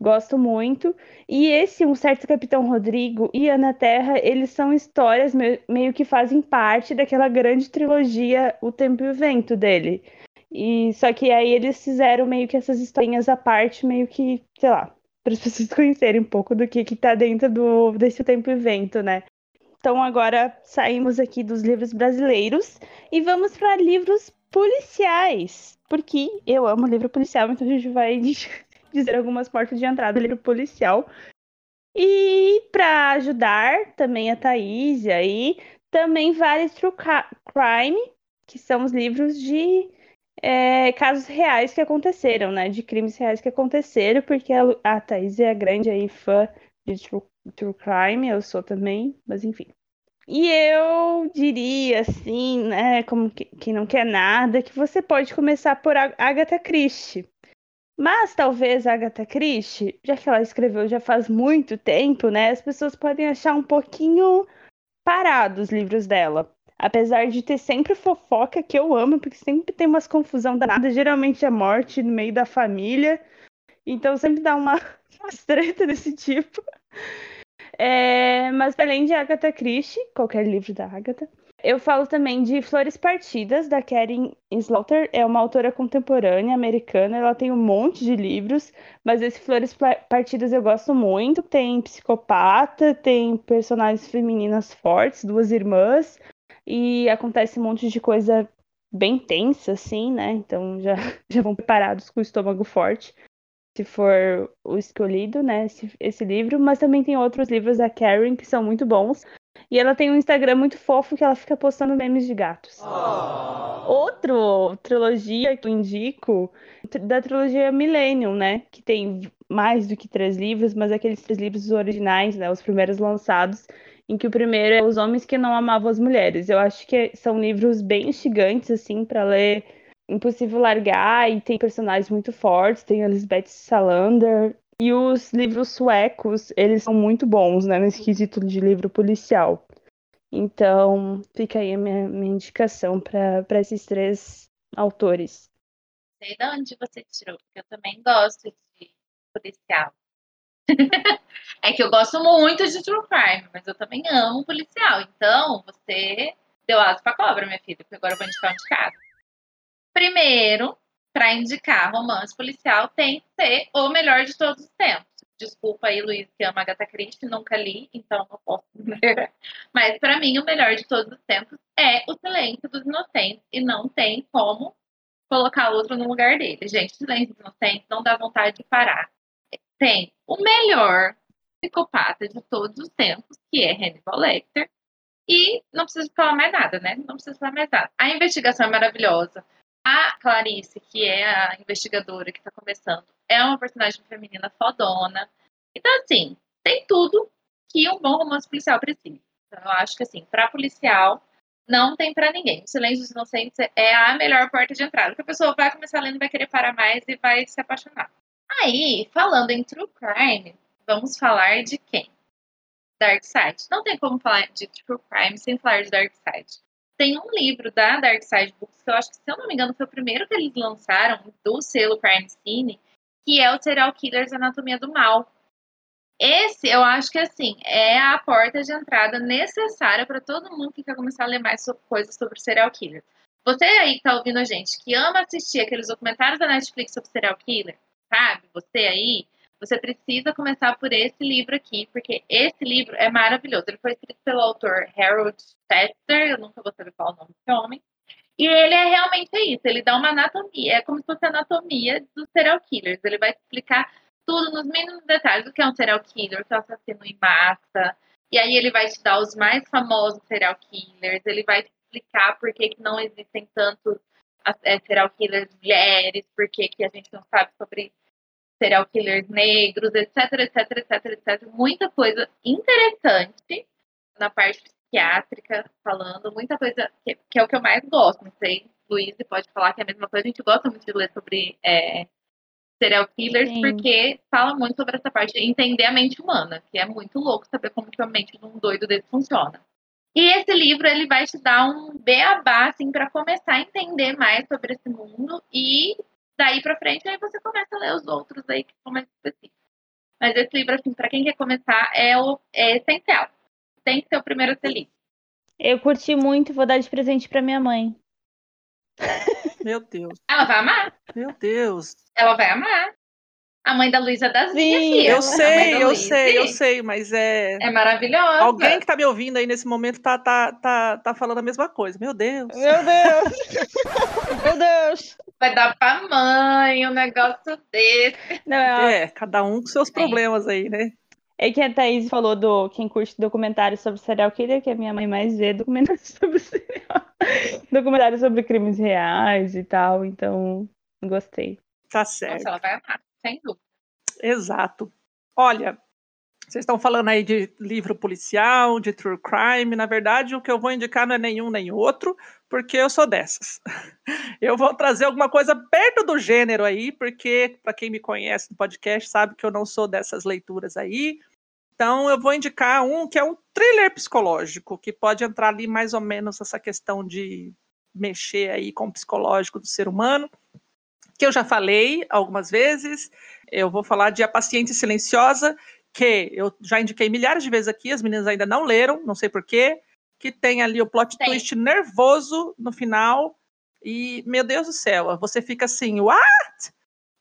Gosto muito. E esse, Um Certo Capitão Rodrigo e Ana Terra, eles são histórias me- meio que fazem parte daquela grande trilogia O Tempo e o Vento dele. E só que aí eles fizeram meio que essas historinhas à parte, meio que, sei lá, para as [laughs] pessoas conhecerem um pouco do que que tá dentro do desse tempo evento, né? Então agora saímos aqui dos livros brasileiros e vamos para livros policiais, porque eu amo livro policial, então a gente vai [laughs] dizer algumas portas de entrada do livro policial. E para ajudar também a Thaís aí, também vale True Crime, que são os livros de é, casos reais que aconteceram, né? De crimes reais que aconteceram, porque a, a Thaís é a grande aí fã de True, True Crime, eu sou também, mas enfim. E eu diria assim, né, como que, não quer nada, que você pode começar por Agatha Christie. Mas talvez a Agatha Christie, já que ela escreveu já faz muito tempo, né, as pessoas podem achar um pouquinho parados os livros dela. Apesar de ter sempre fofoca que eu amo, porque sempre tem umas confusão danada, geralmente é morte no meio da família. Então sempre dá uma, [laughs] uma treta desse tipo. É, mas além de Agatha Christie, qualquer livro da Agatha, eu falo também de Flores Partidas, da Karen Slaughter. É uma autora contemporânea americana. Ela tem um monte de livros, mas esse Flores Partidas eu gosto muito. Tem psicopata, tem personagens femininas fortes, duas irmãs, e acontece um monte de coisa bem tensa, assim, né? Então já, [laughs] já vão preparados com o estômago forte se for o escolhido, né, esse, esse, livro, mas também tem outros livros da Karen que são muito bons. E ela tem um Instagram muito fofo que ela fica postando memes de gatos. Oh. Outro trilogia que eu indico, da trilogia Millennium, né, que tem mais do que três livros, mas aqueles três livros originais, né, os primeiros lançados, em que o primeiro é Os Homens que Não Amavam as Mulheres. Eu acho que são livros bem instigantes, assim, para ler Impossível Largar e tem personagens muito fortes, tem a Lisbeth Salander. E os livros suecos, eles são muito bons, né, nesse quesito de livro policial. Então, fica aí a minha, minha indicação para esses três autores. Sei de onde você tirou, porque eu também gosto de policial. [laughs] é que eu gosto muito de true crime, mas eu também amo policial. Então, você deu asa pra cobra, minha filha, porque agora eu vou indicar um de cada. Primeiro, para indicar romance policial, tem que ser o melhor de todos os tempos. Desculpa aí, Luiz, que ama Agatha Christie, nunca li, então não posso dizer. [laughs] Mas para mim, o melhor de todos os tempos é O Silêncio dos Inocentes e não tem como colocar outro no lugar dele. Gente, Silêncio dos Inocentes não dá vontade de parar. Tem o melhor psicopata de todos os tempos, que é Hannibal Lecter, e não preciso falar mais nada, né? Não preciso falar mais nada. A investigação é maravilhosa. A Clarice, que é a investigadora que está começando, é uma personagem feminina fodona. Então, assim, tem tudo que um bom romance policial precisa. Então, eu acho que, assim, para policial, não tem para ninguém. O Silêncio dos Inocentes é a melhor porta de entrada, porque a pessoa vai começar lendo, vai querer parar mais e vai se apaixonar. Aí, falando em True Crime, vamos falar de quem? Dark Side. Não tem como falar de True Crime sem falar de Dark Side tem um livro da Dark Side Books, que eu acho que, se eu não me engano, foi o primeiro que eles lançaram, do selo Crime Scene, que é o Serial Killers Anatomia do Mal. Esse, eu acho que, assim, é a porta de entrada necessária para todo mundo que quer começar a ler mais sobre, coisas sobre serial killer. Você aí que tá ouvindo a gente, que ama assistir aqueles documentários da Netflix sobre serial killer, sabe? Você aí, você precisa começar por esse livro aqui, porque esse livro é maravilhoso. Ele foi escrito pelo autor Harold Chester, eu nunca vou saber qual é o nome desse homem. E ele é realmente isso, ele dá uma anatomia, é como se fosse a anatomia dos serial killers. Ele vai explicar tudo nos mínimos detalhes, o que é um serial killer, o que é um assassino em massa. E aí ele vai te dar os mais famosos serial killers, ele vai te explicar por que, que não existem tantos é, serial killers mulheres, por que, que a gente não sabe sobre serial killers negros, etc, etc, etc, etc. Muita coisa interessante na parte psiquiátrica, falando, muita coisa que, que é o que eu mais gosto. Não sei, Luiz pode falar que é a mesma coisa. A gente gosta muito de ler sobre é, serial killers, Sim. porque fala muito sobre essa parte de entender a mente humana, que é muito louco saber como que a mente de um doido desse funciona. E esse livro ele vai te dar um beabá assim para começar a entender mais sobre esse mundo e daí para frente, aí você começa a ler os outros aí que são mais específicos. Mas esse livro, assim, para quem quer começar, é, o, é essencial. Tem que ser o primeiro a ser lido. Eu curti muito, vou dar de presente para minha mãe. Meu Deus. Ela vai amar. Meu Deus. Ela vai amar. A mãe da Luísa das Sim, filha. Eu sei, eu sei, eu sei, mas é. É maravilhosa. Alguém que tá me ouvindo aí nesse momento tá, tá, tá, tá falando a mesma coisa. Meu Deus. Meu Deus! [laughs] Meu Deus! Vai dar pra mãe um negócio desse. Não, é, É, cada um com seus problemas aí, né? é que a Thaís falou do quem curte documentários sobre serial killer, que a minha mãe mais vê documentários [laughs] sobre serial... documentários sobre crimes reais e tal, então gostei. Tá certo. Nossa, ela vai amar, sem dúvida. Exato. Olha, vocês estão falando aí de livro policial, de true crime. Na verdade, o que eu vou indicar não é nenhum nem outro, porque eu sou dessas. [laughs] Eu vou trazer alguma coisa perto do gênero aí, porque para quem me conhece no podcast sabe que eu não sou dessas leituras aí. Então, eu vou indicar um que é um thriller psicológico, que pode entrar ali mais ou menos essa questão de mexer aí com o psicológico do ser humano, que eu já falei algumas vezes. Eu vou falar de A Paciente Silenciosa, que eu já indiquei milhares de vezes aqui, as meninas ainda não leram, não sei porquê, que tem ali o plot Tem. twist nervoso no final. E, meu Deus do céu, você fica assim, what?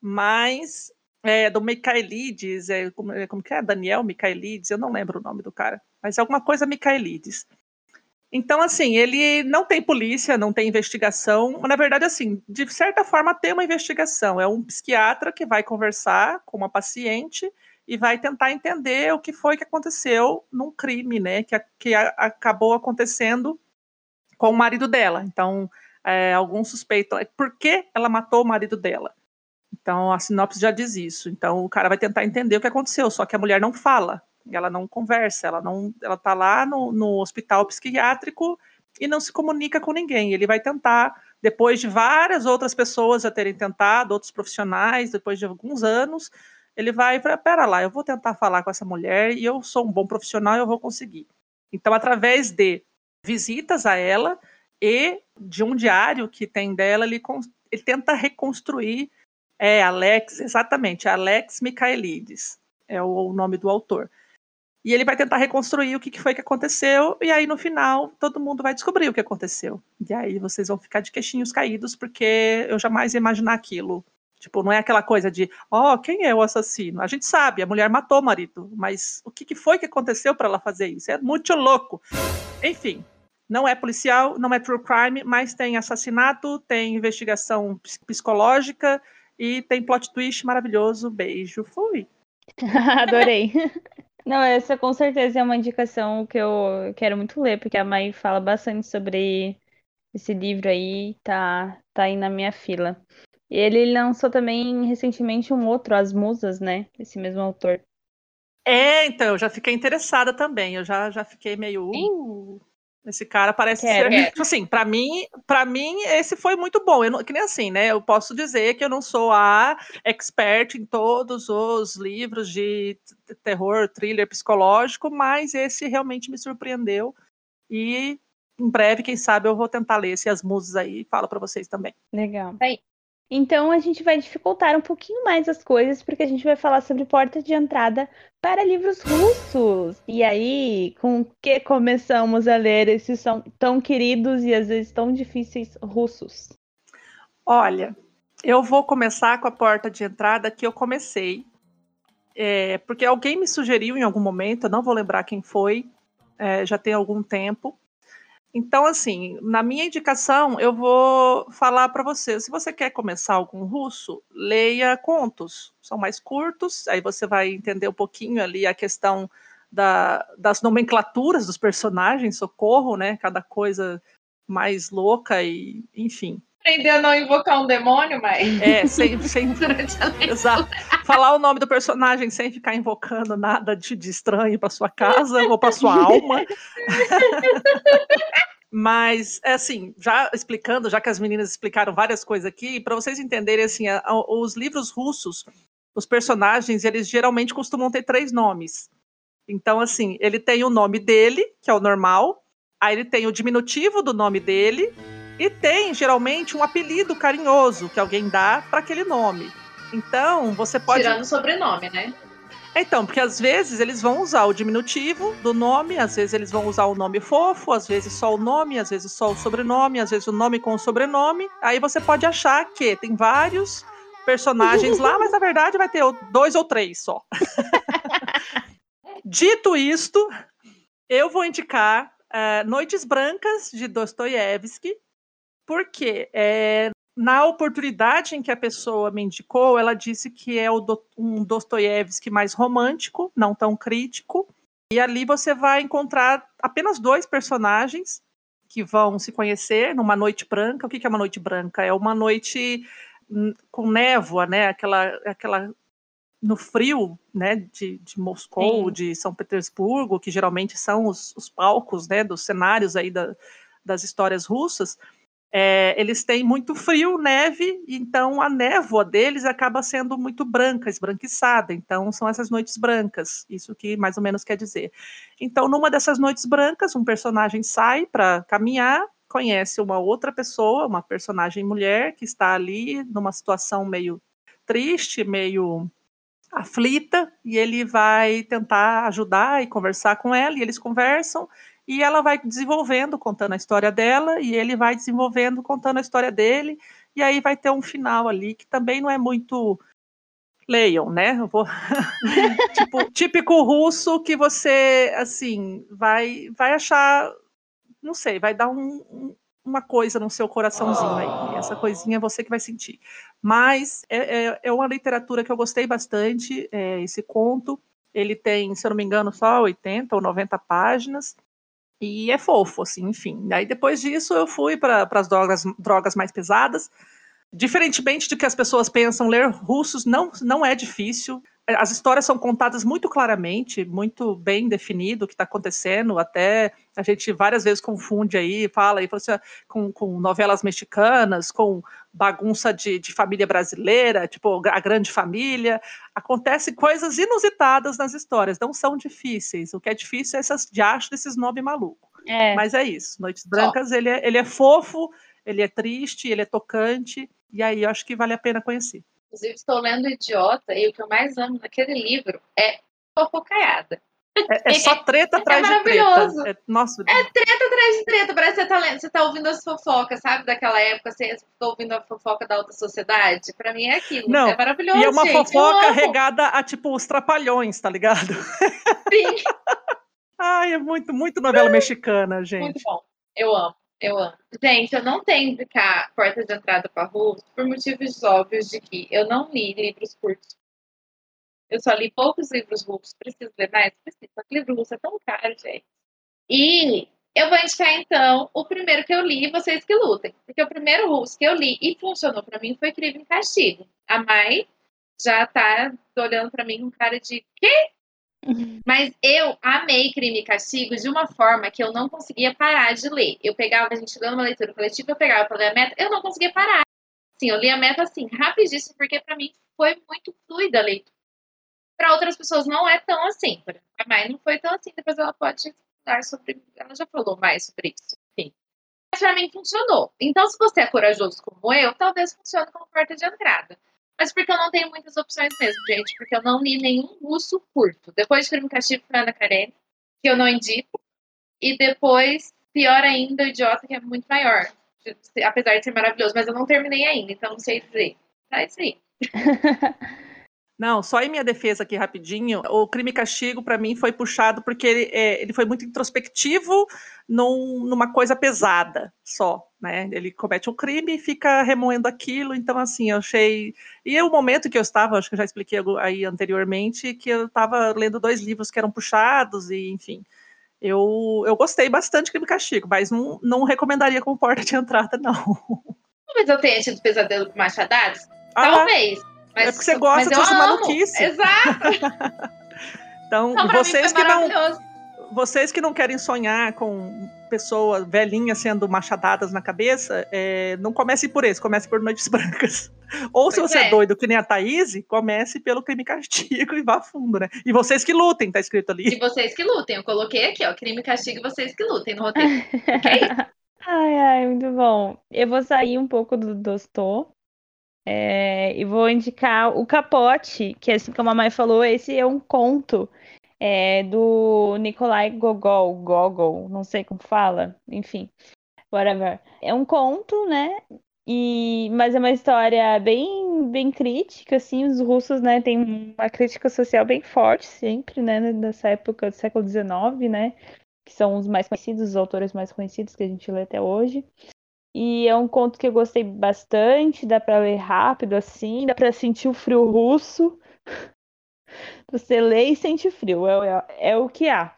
Mas é do Michaelides, é, como, é, como que é? Daniel Michaelides, eu não lembro o nome do cara, mas é alguma coisa Michaelides. Então, assim, ele não tem polícia, não tem investigação, na verdade, assim, de certa forma tem uma investigação. É um psiquiatra que vai conversar com uma paciente e vai tentar entender o que foi que aconteceu num crime, né, que, que a- acabou acontecendo com o marido dela. Então, é, algum suspeito, por que ela matou o marido dela? Então, a sinopse já diz isso. Então, o cara vai tentar entender o que aconteceu, só que a mulher não fala, ela não conversa, ela não, ela tá lá no, no hospital psiquiátrico e não se comunica com ninguém. Ele vai tentar, depois de várias outras pessoas já terem tentado, outros profissionais, depois de alguns anos, ele vai para, pera lá, eu vou tentar falar com essa mulher e eu sou um bom profissional, eu vou conseguir. Então, através de visitas a ela e de um diário que tem dela, ele, ele tenta reconstruir é Alex, exatamente, Alex Michaelides é o, o nome do autor. E ele vai tentar reconstruir o que, foi que aconteceu, e aí no final todo mundo vai descobrir o que aconteceu. E aí vocês vão ficar de queixinhos caídos, porque eu jamais ia imaginar aquilo. Tipo, não é aquela coisa de, ó, quem é o assassino? A gente sabe, a mulher matou o marido, mas o que, foi que aconteceu para ela fazer isso? É muito louco. Enfim, não é policial, não é true crime, mas tem assassinato, tem investigação ps- psicológica e tem plot twist maravilhoso. Beijo, fui. [laughs] Adorei. [laughs] Não, essa com certeza é uma indicação que eu quero muito ler, porque a Mai fala bastante sobre esse livro aí, tá, tá aí na minha fila. E ele lançou também recentemente um outro, As Musas, né? Esse mesmo autor. É, então, eu já fiquei interessada também. Eu já, já fiquei meio. Uh, esse cara parece Quero. ser. Tipo [laughs] assim, pra mim, para mim, esse foi muito bom. Eu não- que nem assim, né? Eu posso dizer que eu não sou a expert em todos os livros de terror, thriller psicológico, mas esse realmente me surpreendeu. E em breve, quem sabe, eu vou tentar ler esse As Musas aí e falo pra vocês também. Legal. Aí. Então a gente vai dificultar um pouquinho mais as coisas, porque a gente vai falar sobre portas de entrada para livros russos. E aí, com que começamos a ler esses são tão queridos e às vezes tão difíceis russos? Olha, eu vou começar com a porta de entrada que eu comecei. É, porque alguém me sugeriu em algum momento, eu não vou lembrar quem foi, é, já tem algum tempo. Então, assim, na minha indicação, eu vou falar para você: se você quer começar algum russo, leia contos. São mais curtos, aí você vai entender um pouquinho ali a questão da- das nomenclaturas dos personagens, socorro, né? Cada coisa mais louca e, enfim. Aprender a não invocar um demônio, mas É, [laughs] sem, sem. [laughs] Exato. Falar o nome do personagem sem ficar invocando nada de, de estranho para sua casa ou para sua alma. [laughs] Mas, é assim, já explicando, já que as meninas explicaram várias coisas aqui, para vocês entenderem, assim, a- a- os livros russos, os personagens, eles geralmente costumam ter três nomes. Então, assim, ele tem o nome dele, que é o normal, aí ele tem o diminutivo do nome dele, e tem, geralmente, um apelido carinhoso que alguém dá para aquele nome. Então, você pode. Tirando o sobrenome, né? Então, porque às vezes eles vão usar o diminutivo do nome, às vezes eles vão usar o nome fofo, às vezes só o nome, às vezes só o sobrenome, às vezes o nome com o sobrenome. Aí você pode achar que tem vários personagens lá, mas na verdade vai ter dois ou três só. [laughs] Dito isto, eu vou indicar uh, Noites Brancas de Dostoiévski, porque é, na oportunidade em que a pessoa me indicou, ela disse que é do, um Dostoiévski mais romântico, não tão crítico. E ali você vai encontrar apenas dois personagens que vão se conhecer numa noite branca. O que é uma noite branca? É uma noite hum, com névoa, né? Aquela, aquela no frio, né? De, de Moscou, Sim. de São Petersburgo, que geralmente são os, os palcos, né? Dos cenários aí da, das histórias russas é, eles têm muito frio, neve, então a névoa deles acaba sendo muito branca, esbranquiçada. Então são essas noites brancas, isso que mais ou menos quer dizer. Então, numa dessas noites brancas, um personagem sai para caminhar, conhece uma outra pessoa, uma personagem mulher, que está ali numa situação meio triste, meio aflita, e ele vai tentar ajudar e conversar com ela, e eles conversam e ela vai desenvolvendo, contando a história dela, e ele vai desenvolvendo, contando a história dele, e aí vai ter um final ali que também não é muito leiam, né? Vou [laughs] tipo, típico russo que você assim vai vai achar, não sei, vai dar um, um, uma coisa no seu coraçãozinho aí. E essa coisinha é você que vai sentir. Mas é, é, é uma literatura que eu gostei bastante. É, esse conto ele tem, se eu não me engano, só 80 ou 90 páginas. E é fofo, assim, enfim. Aí depois disso eu fui para as drogas, drogas mais pesadas. Diferentemente do que as pessoas pensam, ler russos não, não é difícil. As histórias são contadas muito claramente, muito bem definido o que está acontecendo. Até a gente várias vezes confunde aí, fala aí, fala assim, com, com novelas mexicanas, com bagunça de, de família brasileira, tipo a grande família. Acontecem coisas inusitadas nas histórias, não são difíceis. O que é difícil é essas diachos desses nomes malucos. É. Mas é isso. Noites Brancas, ele é, ele é fofo, ele é triste, ele é tocante, e aí eu acho que vale a pena conhecer. Inclusive, estou lendo Idiota e o que eu mais amo naquele livro é fofocaiada. É, é só treta é atrás é de treta. É, nossa. é treta atrás de treta. Parece que você tá, lendo, você tá ouvindo as fofocas, sabe? Daquela época, você ficou ouvindo a fofoca da alta sociedade. Pra mim é aquilo. Não, é maravilhoso. E é uma gente, fofoca regada a, tipo, os trapalhões, tá ligado? Sim. [laughs] Ai, é muito, muito novela mexicana, gente. Muito bom. Eu amo. Eu amo. Gente, eu não tenho indicar porta de entrada para Russo por motivos óbvios de que eu não li livros curtos. Eu só li poucos livros russos. Preciso ler mais? Preciso. Só que livro russo é tão caro, gente. E eu vou indicar, então, o primeiro que eu li, Vocês que Lutem. Porque o primeiro russo que eu li e funcionou para mim foi Crime e Castigo. A Mai já tá olhando para mim com cara de quê? Mas eu amei Crime e Castigo de uma forma que eu não conseguia parar de ler. Eu pegava, a gente dando uma leitura coletiva, eu pegava para ler a meta, eu não conseguia parar. Sim, eu li a meta assim, rapidíssimo, porque para mim foi muito fluida a leitura. Para outras pessoas não é tão assim. A Mai não foi tão assim, depois ela pode falar sobre. Ela já falou mais sobre isso, enfim. Mas para mim funcionou. Então, se você é corajoso como eu, talvez funcione como porta de entrada. Mas porque eu não tenho muitas opções mesmo, gente. Porque eu não li nenhum russo curto. Depois de Crime Castigo foi Ana Karenina, que eu não indico. E depois, pior ainda, o Idiota, que é muito maior. Apesar de ser maravilhoso. Mas eu não terminei ainda, então não sei dizer. Tá isso aí. [laughs] Não, só em minha defesa aqui rapidinho, o crime e castigo para mim foi puxado porque ele, é, ele foi muito introspectivo num, numa coisa pesada só, né? Ele comete um crime e fica remoendo aquilo, então assim, eu achei... E o momento que eu estava, acho que eu já expliquei aí anteriormente, que eu estava lendo dois livros que eram puxados e enfim... Eu, eu gostei bastante de crime e castigo, mas não, não recomendaria como porta de entrada, não. [laughs] Talvez eu tenha tido pesadelo com machadados? Ah, Talvez. Mas, é porque você gosta dessas maluquices. Exato. [laughs] então, não, vocês que não vocês que não querem sonhar com pessoas velhinhas sendo machadadas na cabeça, é, não comece por esse, comece por Noites [laughs] Brancas. Ou se você é. é. doido, que nem a Thaís, comece pelo crime e castigo e vá fundo, né? E vocês que lutem, tá escrito ali. E vocês que lutem, eu coloquei aqui, ó, crime e castigo e vocês que lutem no roteiro. é [laughs] Ai, ai, muito bom. Eu vou sair um pouco do Dostô É, e vou indicar o Capote, que assim como a mãe falou, esse é um conto é, do Nikolai Gogol, Gogol, não sei como fala, enfim, whatever. É um conto, né? E, mas é uma história bem, bem crítica, assim, os russos, né, têm uma crítica social bem forte sempre, né, nessa época do século XIX, né, que são os mais conhecidos, os autores mais conhecidos que a gente lê até hoje. E é um conto que eu gostei bastante, dá para ler rápido assim, dá para sentir o frio russo. [laughs] Você lê e sente frio, é, é, é o que há.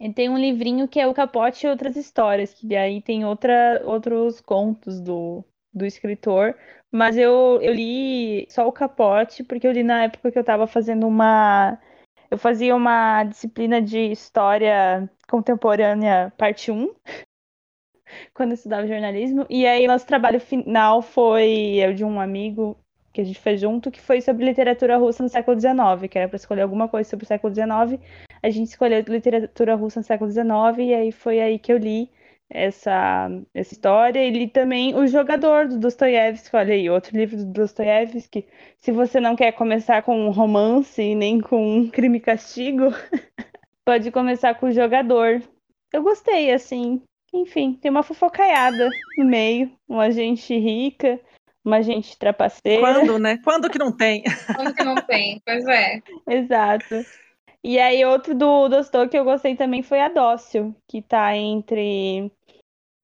E tem um livrinho que é o Capote e Outras Histórias, que aí tem outra, outros contos do, do escritor, mas eu, eu li só o capote, porque eu li na época que eu estava fazendo uma. Eu fazia uma disciplina de história contemporânea, parte 1, quando eu estudava jornalismo, e aí nosso trabalho final foi eu de um amigo que a gente fez junto, que foi sobre literatura russa no século XIX, que era para escolher alguma coisa sobre o século XIX. A gente escolheu literatura russa no século XIX, e aí foi aí que eu li essa, essa história. Ele também, O Jogador, do Dostoiévski, olha aí, outro livro do Dostoiévski. Se você não quer começar com um romance nem com um crime e castigo, [laughs] pode começar com O Jogador. Eu gostei, assim. Enfim, tem uma fofocaiada no meio, uma gente rica, uma gente trapaceira. Quando, né? Quando que não tem? [laughs] Quando que não tem? Pois é. Exato. E aí, outro do Dostô que eu gostei também foi a Dócil, que tá entre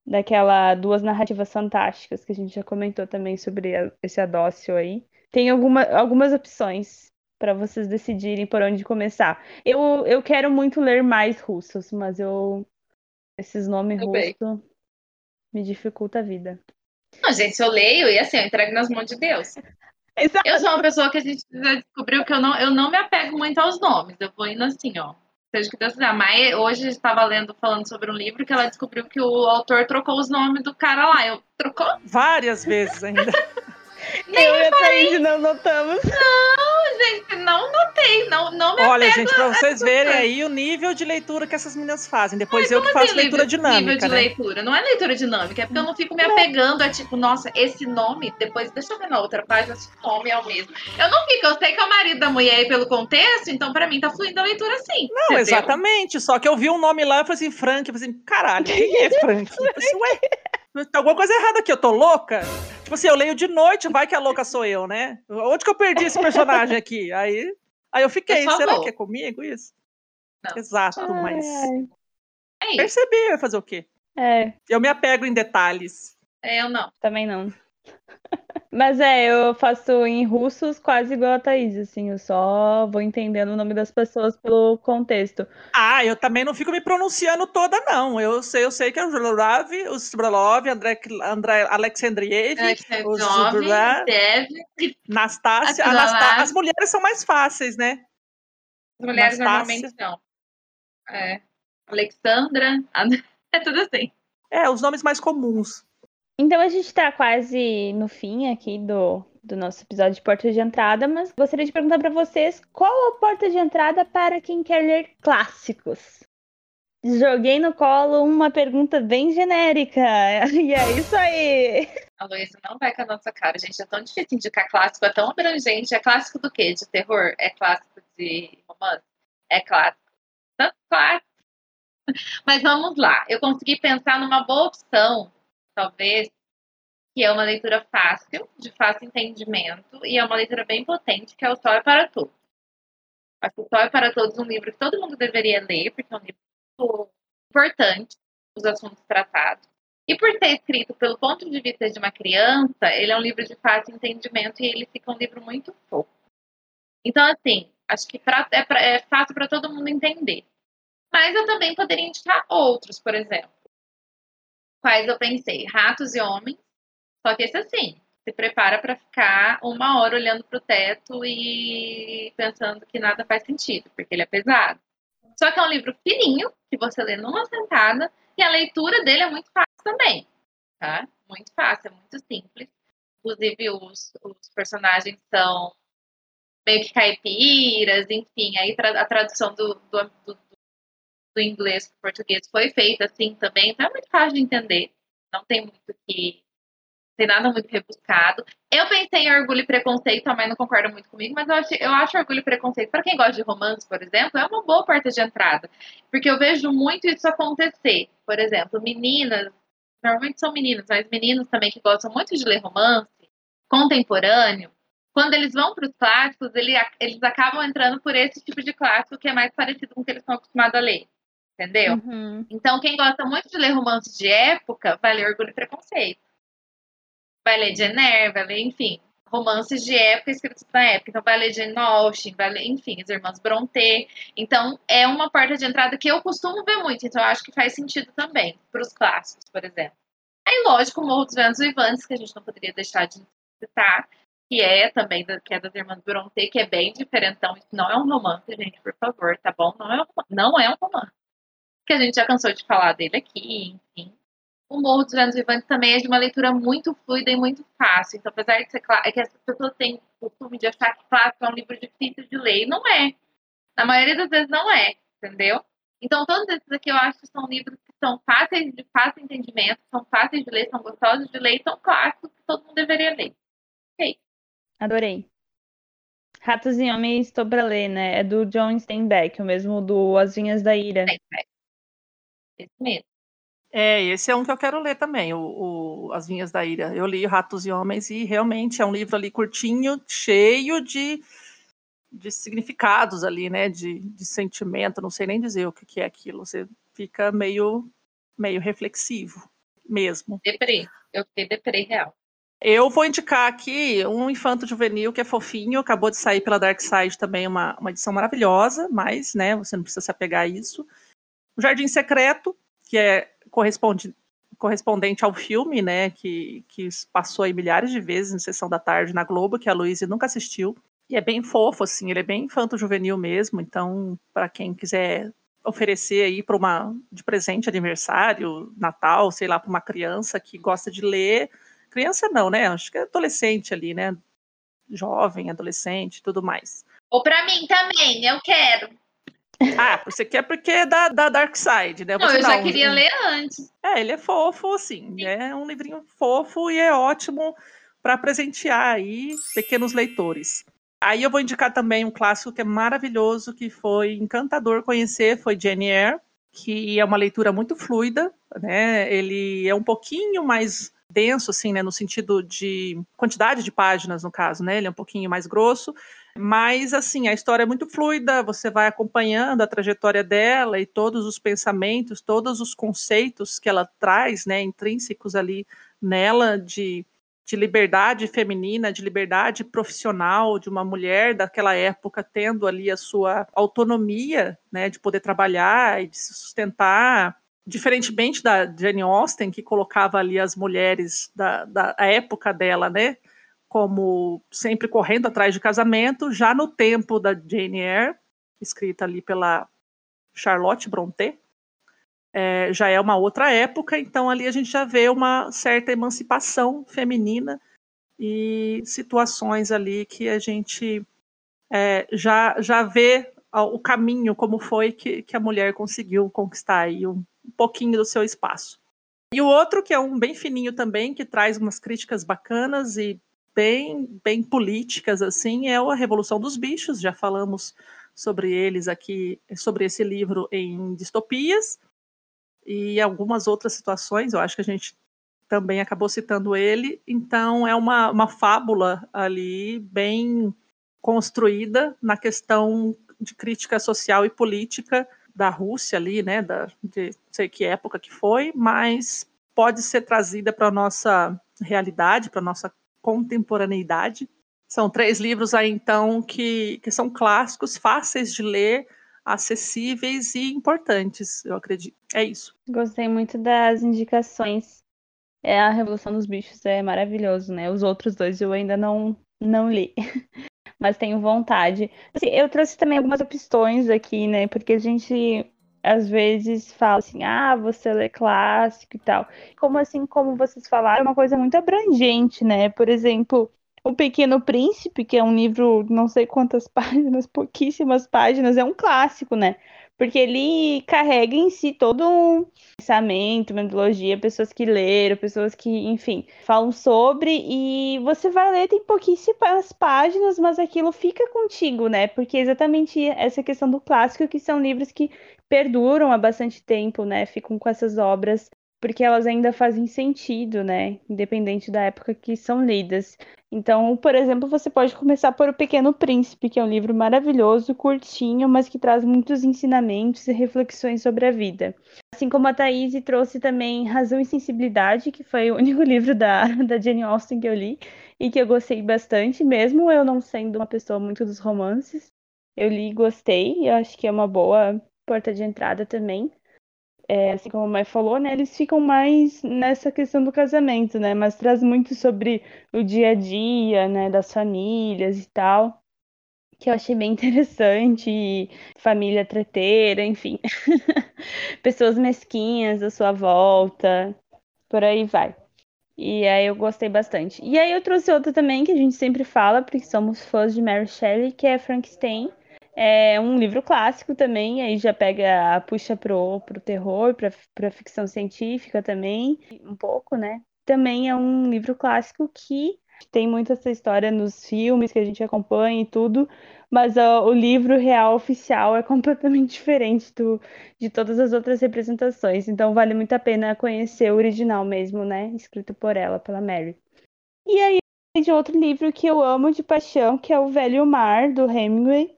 daquela duas narrativas fantásticas que a gente já comentou também sobre esse Adócio aí. Tem alguma, algumas opções para vocês decidirem por onde começar. Eu, eu quero muito ler mais russos, mas eu esses nomes russos me dificulta a vida. Não, gente, eu leio e assim, eu entrego nas mãos de Deus. [laughs] Exato. Eu sou uma pessoa que a gente descobriu que eu não, eu não me apego muito aos nomes. Eu vou indo assim, ó seja o que Deus quiser. A Mai hoje estava lendo, falando sobre um livro que ela descobriu que o autor trocou os nomes do cara lá. Eu trocou? Várias vezes ainda. [laughs] Nem eu e a Thaís não notamos. Não, gente, não notei. Não, não me Olha, gente, pra vocês verem aí o nível de leitura que essas meninas fazem. Depois eu que faço assim, leitura nível, dinâmica. Nível de né? leitura. Não é leitura dinâmica, é porque eu não fico me apegando a tipo, nossa, esse nome, depois deixa eu ver na outra página se o nome é o mesmo. Eu não fico, eu sei que é o marido da mulher aí pelo contexto, então pra mim tá fluindo a leitura sim. Não, entendeu? exatamente. Só que eu vi um nome lá e falei assim, Frank, eu falei assim, caralho, quem é Frank? [laughs] Eu falei assim, ué. Tem alguma coisa errada aqui, eu tô louca? Tipo assim, eu leio de noite, vai que a louca sou eu, né? Onde que eu perdi esse personagem aqui? Aí, aí eu fiquei, eu será que é comigo isso? Não. Exato, ai, mas. É Percebi, fazer o quê? É. Eu me apego em detalhes. É, eu não. Também não. Mas é, eu faço em russos quase igual a Thaís, assim, eu só vou entendendo o nome das pessoas pelo contexto. Ah, eu também não fico me pronunciando toda, não. Eu sei, eu sei que é o Zbralov, o Zbralov, André, André Alexandriev, o Zbralov, Nastácia. As mulheres são mais fáceis, né? As mulheres Nastácia. normalmente não. É. Alexandra, [laughs] é tudo assim. É, os nomes mais comuns. Então a gente está quase no fim aqui do, do nosso episódio de porta de entrada, mas gostaria de perguntar para vocês qual a porta de entrada para quem quer ler clássicos. Joguei no colo uma pergunta bem genérica. [laughs] E é isso aí. A Luísa não vai com a nossa cara, gente. É tão difícil indicar clássico, é tão abrangente. É clássico do quê? De terror? É clássico de romance? É clássico. Tanto clássico. Mas vamos lá. Eu consegui pensar numa boa opção talvez, que é uma leitura fácil, de fácil entendimento, e é uma leitura bem potente, que é o Sol é para Todos. Acho que o Sol é para Todos é um livro que todo mundo deveria ler, porque é um livro muito importante, os assuntos tratados. E por ser escrito pelo ponto de vista de uma criança, ele é um livro de fácil entendimento e ele fica um livro muito fofo. Então, assim, acho que pra, é, pra, é fácil para todo mundo entender. Mas eu também poderia indicar outros, por exemplo quais eu pensei? Ratos e Homens. Só que esse assim, se prepara para ficar uma hora olhando para o teto e pensando que nada faz sentido, porque ele é pesado. Só que é um livro fininho, que você lê numa sentada, e a leitura dele é muito fácil também, tá? Muito fácil, é muito simples. Inclusive, os, os personagens são meio que caipiras, enfim, aí a tradução do, do, do, do inglês para o português foi feita assim também, então é muito fácil de entender. Não tem muito que, tem nada muito rebuscado. Eu pensei em Orgulho e Preconceito, também não concorda muito comigo, mas eu acho, eu acho Orgulho e Preconceito, para quem gosta de romance, por exemplo, é uma boa porta de entrada. Porque eu vejo muito isso acontecer. Por exemplo, meninas, normalmente são meninas, mas meninos também que gostam muito de ler romance contemporâneo, quando eles vão para os clássicos, ele, eles acabam entrando por esse tipo de clássico que é mais parecido com o que eles estão acostumados a ler. Entendeu? Uhum. Então, quem gosta muito de ler romances de época, vai ler Orgulho e Preconceito. Vai ler Jane Eyre, vai ler, enfim, romances de época escritos na época. Então, vai ler Jane Austen, vai ler, enfim, as Irmãs Brontë. Então, é uma porta de entrada que eu costumo ver muito. Então, eu acho que faz sentido também para os clássicos, por exemplo. Aí, lógico, o Morro dos Ventos Vivantes, que a gente não poderia deixar de citar, que é também da, que é das Irmãs Brontë, que é bem diferentão. Isso não é um romance, gente, por favor, tá bom? Não é um, não é um romance. Que a gente já cansou de falar dele aqui, enfim. O Morro dos Ventos Vivantes também é de uma leitura muito fluida e muito fácil. Então, apesar de ser claro, é que as pessoas têm o costume de achar que clássico é um livro difícil de ler. E não é. Na maioria das vezes não é, entendeu? Então, todos esses aqui eu acho que são livros que são fáceis de fácil entendimento, são fáceis de ler, são gostosos de ler e são clássicos que todo mundo deveria ler. Ok. Adorei. Ratos e Homens estou pra ler, né? É do John Steinbeck, o mesmo do As Vinhas da Ira. É. Esse mesmo. É, esse é um que eu quero ler também, o, o As Vinhas da Ira. Eu li Ratos e Homens e realmente é um livro ali curtinho, cheio de, de significados ali, né? De, de sentimento, não sei nem dizer o que, que é aquilo. Você fica meio, meio reflexivo mesmo. Deprê. Eu fiquei deprê real. Eu vou indicar aqui um infanto juvenil que é fofinho, acabou de sair pela Dark Side também, uma, uma edição maravilhosa, mas né, você não precisa se apegar a isso. O Jardim Secreto, que é corresponde, correspondente ao filme, né, que, que passou aí milhares de vezes em sessão da tarde na Globo, que a Luísa nunca assistiu. E é bem fofo, assim, ele é bem infanto-juvenil mesmo, então, para quem quiser oferecer aí para uma de presente aniversário, Natal, sei lá, para uma criança que gosta de ler, criança não, né? Acho que é adolescente ali, né? Jovem, adolescente, tudo mais. Ou para mim também, eu quero. Ah, você quer porque é da, da Dark Side, né? Não, Você eu dá já um- queria ler antes. É, ele é fofo, assim. É um livrinho fofo e é ótimo para presentear aí pequenos leitores. Aí eu vou indicar também um clássico que é maravilhoso, que foi encantador conhecer, foi Jane Eyre, que é uma leitura muito fluida, né? Ele é um pouquinho mais denso, assim, né? No sentido de quantidade de páginas, no caso, né? Ele é um pouquinho mais grosso, mas assim, a história é muito fluida, você vai acompanhando a trajetória dela e todos os pensamentos, todos os conceitos que ela traz, né, intrínsecos ali nela de, de liberdade feminina, de liberdade profissional, de uma mulher daquela época tendo ali a sua autonomia, né, de poder trabalhar e de se sustentar, diferentemente da Jane Austen, que colocava ali as mulheres da, da época dela, né, como sempre correndo atrás de casamento, já no tempo da Jane Eyre, escrita ali pela Charlotte Brontë, é, já é uma outra época, então ali a gente já vê uma certa emancipação feminina e situações ali que a gente é, já, já vê o caminho, como foi que, que a mulher conseguiu conquistar aí um, um pouquinho do seu espaço. E o outro, que é um bem fininho também, que traz umas críticas bacanas e bem, bem políticas, assim, é a Revolução dos Bichos. Já falamos sobre eles aqui, sobre esse livro em Distopias e algumas outras situações. Eu acho que a gente também acabou citando ele. Então, é uma, uma fábula ali bem construída na questão de crítica social e política da Rússia ali, né, da, de sei que época que foi, mas pode ser trazida para a nossa realidade, para a nossa contemporaneidade. São três livros aí, então, que, que são clássicos, fáceis de ler, acessíveis e importantes, eu acredito. É isso. Gostei muito das indicações. É a Revolução dos Bichos é maravilhoso, né? Os outros dois eu ainda não não li, [laughs] mas tenho vontade. Assim, eu trouxe também algumas opções aqui, né? Porque a gente às vezes fala assim, ah, você lê clássico e tal. Como assim, como vocês falaram, é uma coisa muito abrangente, né? Por exemplo, O Pequeno Príncipe, que é um livro, não sei quantas [laughs] páginas, pouquíssimas páginas, é um clássico, né? Porque ele carrega em si todo um pensamento, metodologia, pessoas que leram, pessoas que, enfim, falam sobre, e você vai ler, tem pouquíssimas páginas, mas aquilo fica contigo, né? Porque é exatamente essa questão do clássico, que são livros que perduram há bastante tempo, né? Ficam com essas obras porque elas ainda fazem sentido, né? Independente da época que são lidas. Então, por exemplo, você pode começar por O Pequeno Príncipe, que é um livro maravilhoso, curtinho, mas que traz muitos ensinamentos e reflexões sobre a vida. Assim como a Thaís trouxe também Razão e Sensibilidade, que foi o [laughs] único livro da, da Jane Austen que eu li e que eu gostei bastante, mesmo eu não sendo uma pessoa muito dos romances. Eu li e gostei, e acho que é uma boa porta de entrada também é, assim como a Mai falou, né, eles ficam mais nessa questão do casamento, né, mas traz muito sobre o dia a dia, né, das famílias e tal, que eu achei bem [laughs] interessante, família treteira, enfim, [laughs] pessoas mesquinhas à sua volta, por aí vai. E aí eu gostei bastante. E aí eu trouxe outra também que a gente sempre fala, porque somos fãs de Mary Shelley, que é Frankenstein é um livro clássico também, aí já pega, puxa pro, pro terror, pra, pra ficção científica também, um pouco, né? Também é um livro clássico que tem muito essa história nos filmes que a gente acompanha e tudo, mas uh, o livro real oficial é [laughs] completamente diferente do, de todas as outras representações. Então vale muito a pena conhecer o original mesmo, né? Escrito por ela, pela Mary. E aí de outro livro que eu amo de paixão, que é O Velho Mar, do Hemingway.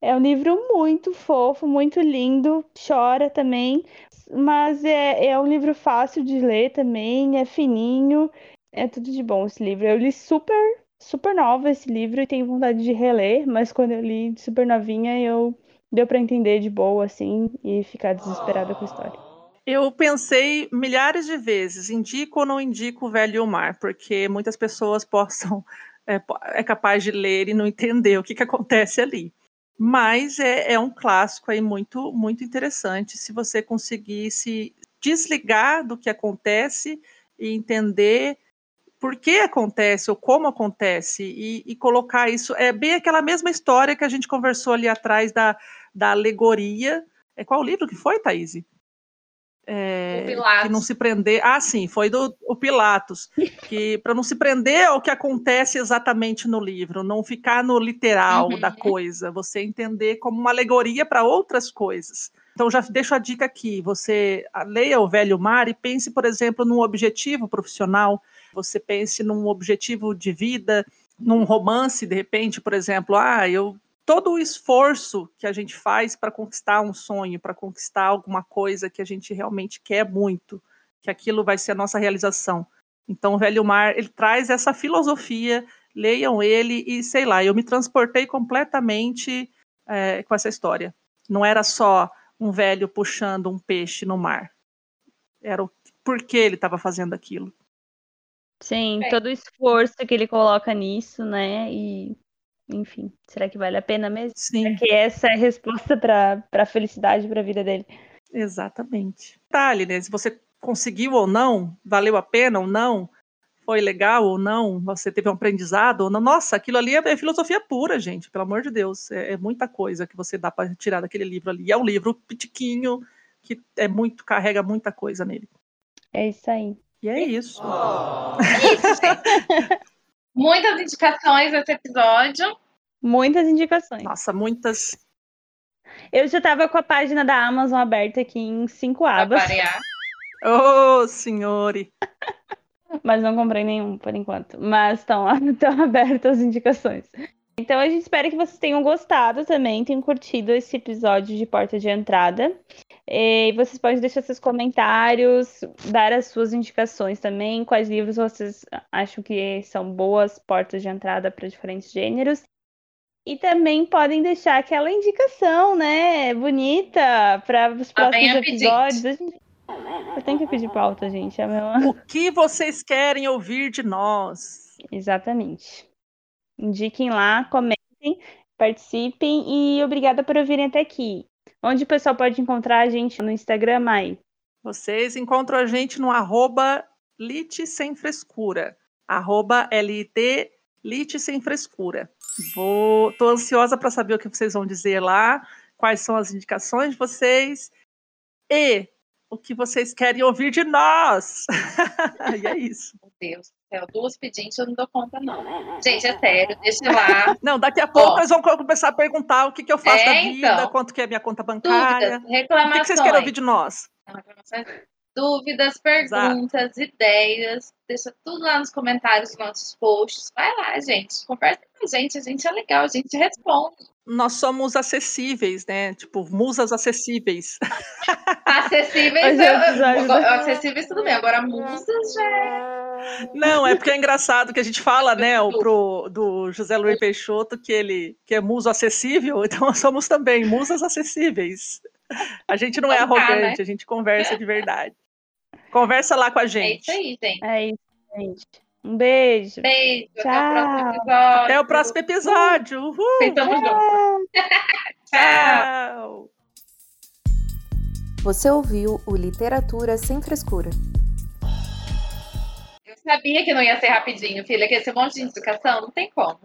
É um livro muito fofo, muito lindo, chora também, mas é, é um livro fácil de ler também, é fininho, é tudo de bom esse livro. Eu li super, super nova esse livro e tenho vontade de reler, mas quando eu li super novinha, eu deu para entender de boa assim e ficar desesperada com a história. Eu pensei milhares de vezes, indico ou não indico o Velho Mar, porque muitas pessoas possam [laughs] é, é capaz de ler e não entender o que, que acontece ali. Mas é, é um clássico aí muito, muito interessante se você conseguir se desligar do que acontece e entender por que acontece ou como acontece e, e, colocar isso. É bem aquela mesma história que a gente conversou ali atrás da, da alegoria. É qual livro que foi, Thaís? É, que não se prender. Ah, sim, foi do o Pilatos. Que para não se prender ao que acontece exatamente no livro, não ficar no literal uhum. da coisa, você entender como uma alegoria para outras coisas. Então já deixo a dica aqui: você leia o Velho Mar e pense, por exemplo, num objetivo profissional. Você pense num objetivo de vida, num romance, de repente, por exemplo, ah, eu todo o esforço que a gente faz para conquistar um sonho, para conquistar alguma coisa que a gente realmente quer muito, que aquilo vai ser a nossa realização. Então, o Velho Mar, ele traz essa filosofia, leiam ele e, sei lá, eu me transportei completamente é, com essa história. Não era só um velho puxando um peixe no mar. Era o porquê ele estava fazendo aquilo. Sim, é. todo o esforço que ele coloca nisso, né? E enfim, será que vale a pena mesmo? Sim. Será que essa é a resposta para a felicidade, para a vida dele? Exatamente. Detalhe, né? Se você conseguiu ou não, valeu a pena ou não, foi legal ou não, você teve um aprendizado ou não. Nossa, aquilo ali é, é filosofia pura, gente, pelo amor de Deus. É, é muita coisa que você dá para tirar daquele livro ali. É um livro pitiquinho que é muito, carrega muita coisa nele. É isso aí. E é isso. Oh. É isso, gente. [laughs] Muitas indicações nesse episódio. Muitas indicações. Nossa, muitas. Eu já tava com a página da Amazon aberta aqui em cinco abas. Ô, oh, senhore! Mas não comprei nenhum por enquanto. Mas estão [laughs] abertas as indicações. Então a gente espera que vocês tenham gostado também, tenham curtido esse episódio de Porta de Entrada. E vocês podem deixar seus comentários, dar as suas indicações também, quais livros vocês acham que são boas portas de entrada para diferentes gêneros. E também podem deixar aquela indicação, né, bonita para os próximos episódios. Gente... Eu tenho que pedir pauta, gente. É meu... O que vocês querem ouvir de nós? Exatamente. Indiquem lá, comentem, participem e obrigada por ouvirem até aqui. Onde o pessoal pode encontrar a gente no Instagram, Mai? Vocês encontram a gente no arroba Lite Sem Frescura. Arroba Lite Sem Frescura. Vou, tô ansiosa para saber o que vocês vão dizer lá. quais são as indicações de vocês e o que vocês querem ouvir de nós. [laughs] e é isso. Meu Deus céu, duas pedintes eu não dou conta, não. Gente, é sério, deixa lá. [laughs] Não, daqui a pouco Ó, eles vão começar a perguntar o que, que eu faço é, da vida, então, quanto que é minha conta bancária. Dúvidas, reclamações. O que, que vocês querem ouvir de nós? Dúvidas, perguntas, Exato. ideias, deixa tudo lá nos comentários dos nossos posts. Vai lá, gente, conversa com a gente, a gente é legal, a gente responde nós somos acessíveis, né? Tipo, musas acessíveis. Acessíveis, [laughs] eu, eu, acessíveis tudo bem, agora musas já é... Não, é porque é engraçado que a gente fala, né, o, pro, do José Luiz Peixoto, que ele que é muso acessível, [laughs] então nós somos também musas acessíveis. A gente não é arrogante, né? a gente conversa de verdade. Conversa lá com a gente. É isso aí, gente. É isso, gente. Um beijo. Beijo. Tchau. Até o próximo episódio. Até o próximo episódio. Uhul. [laughs] Tchau. Você ouviu o Literatura Sem Frescura. Sabia que não ia ser rapidinho, filha, que esse monte de indicação não tem como.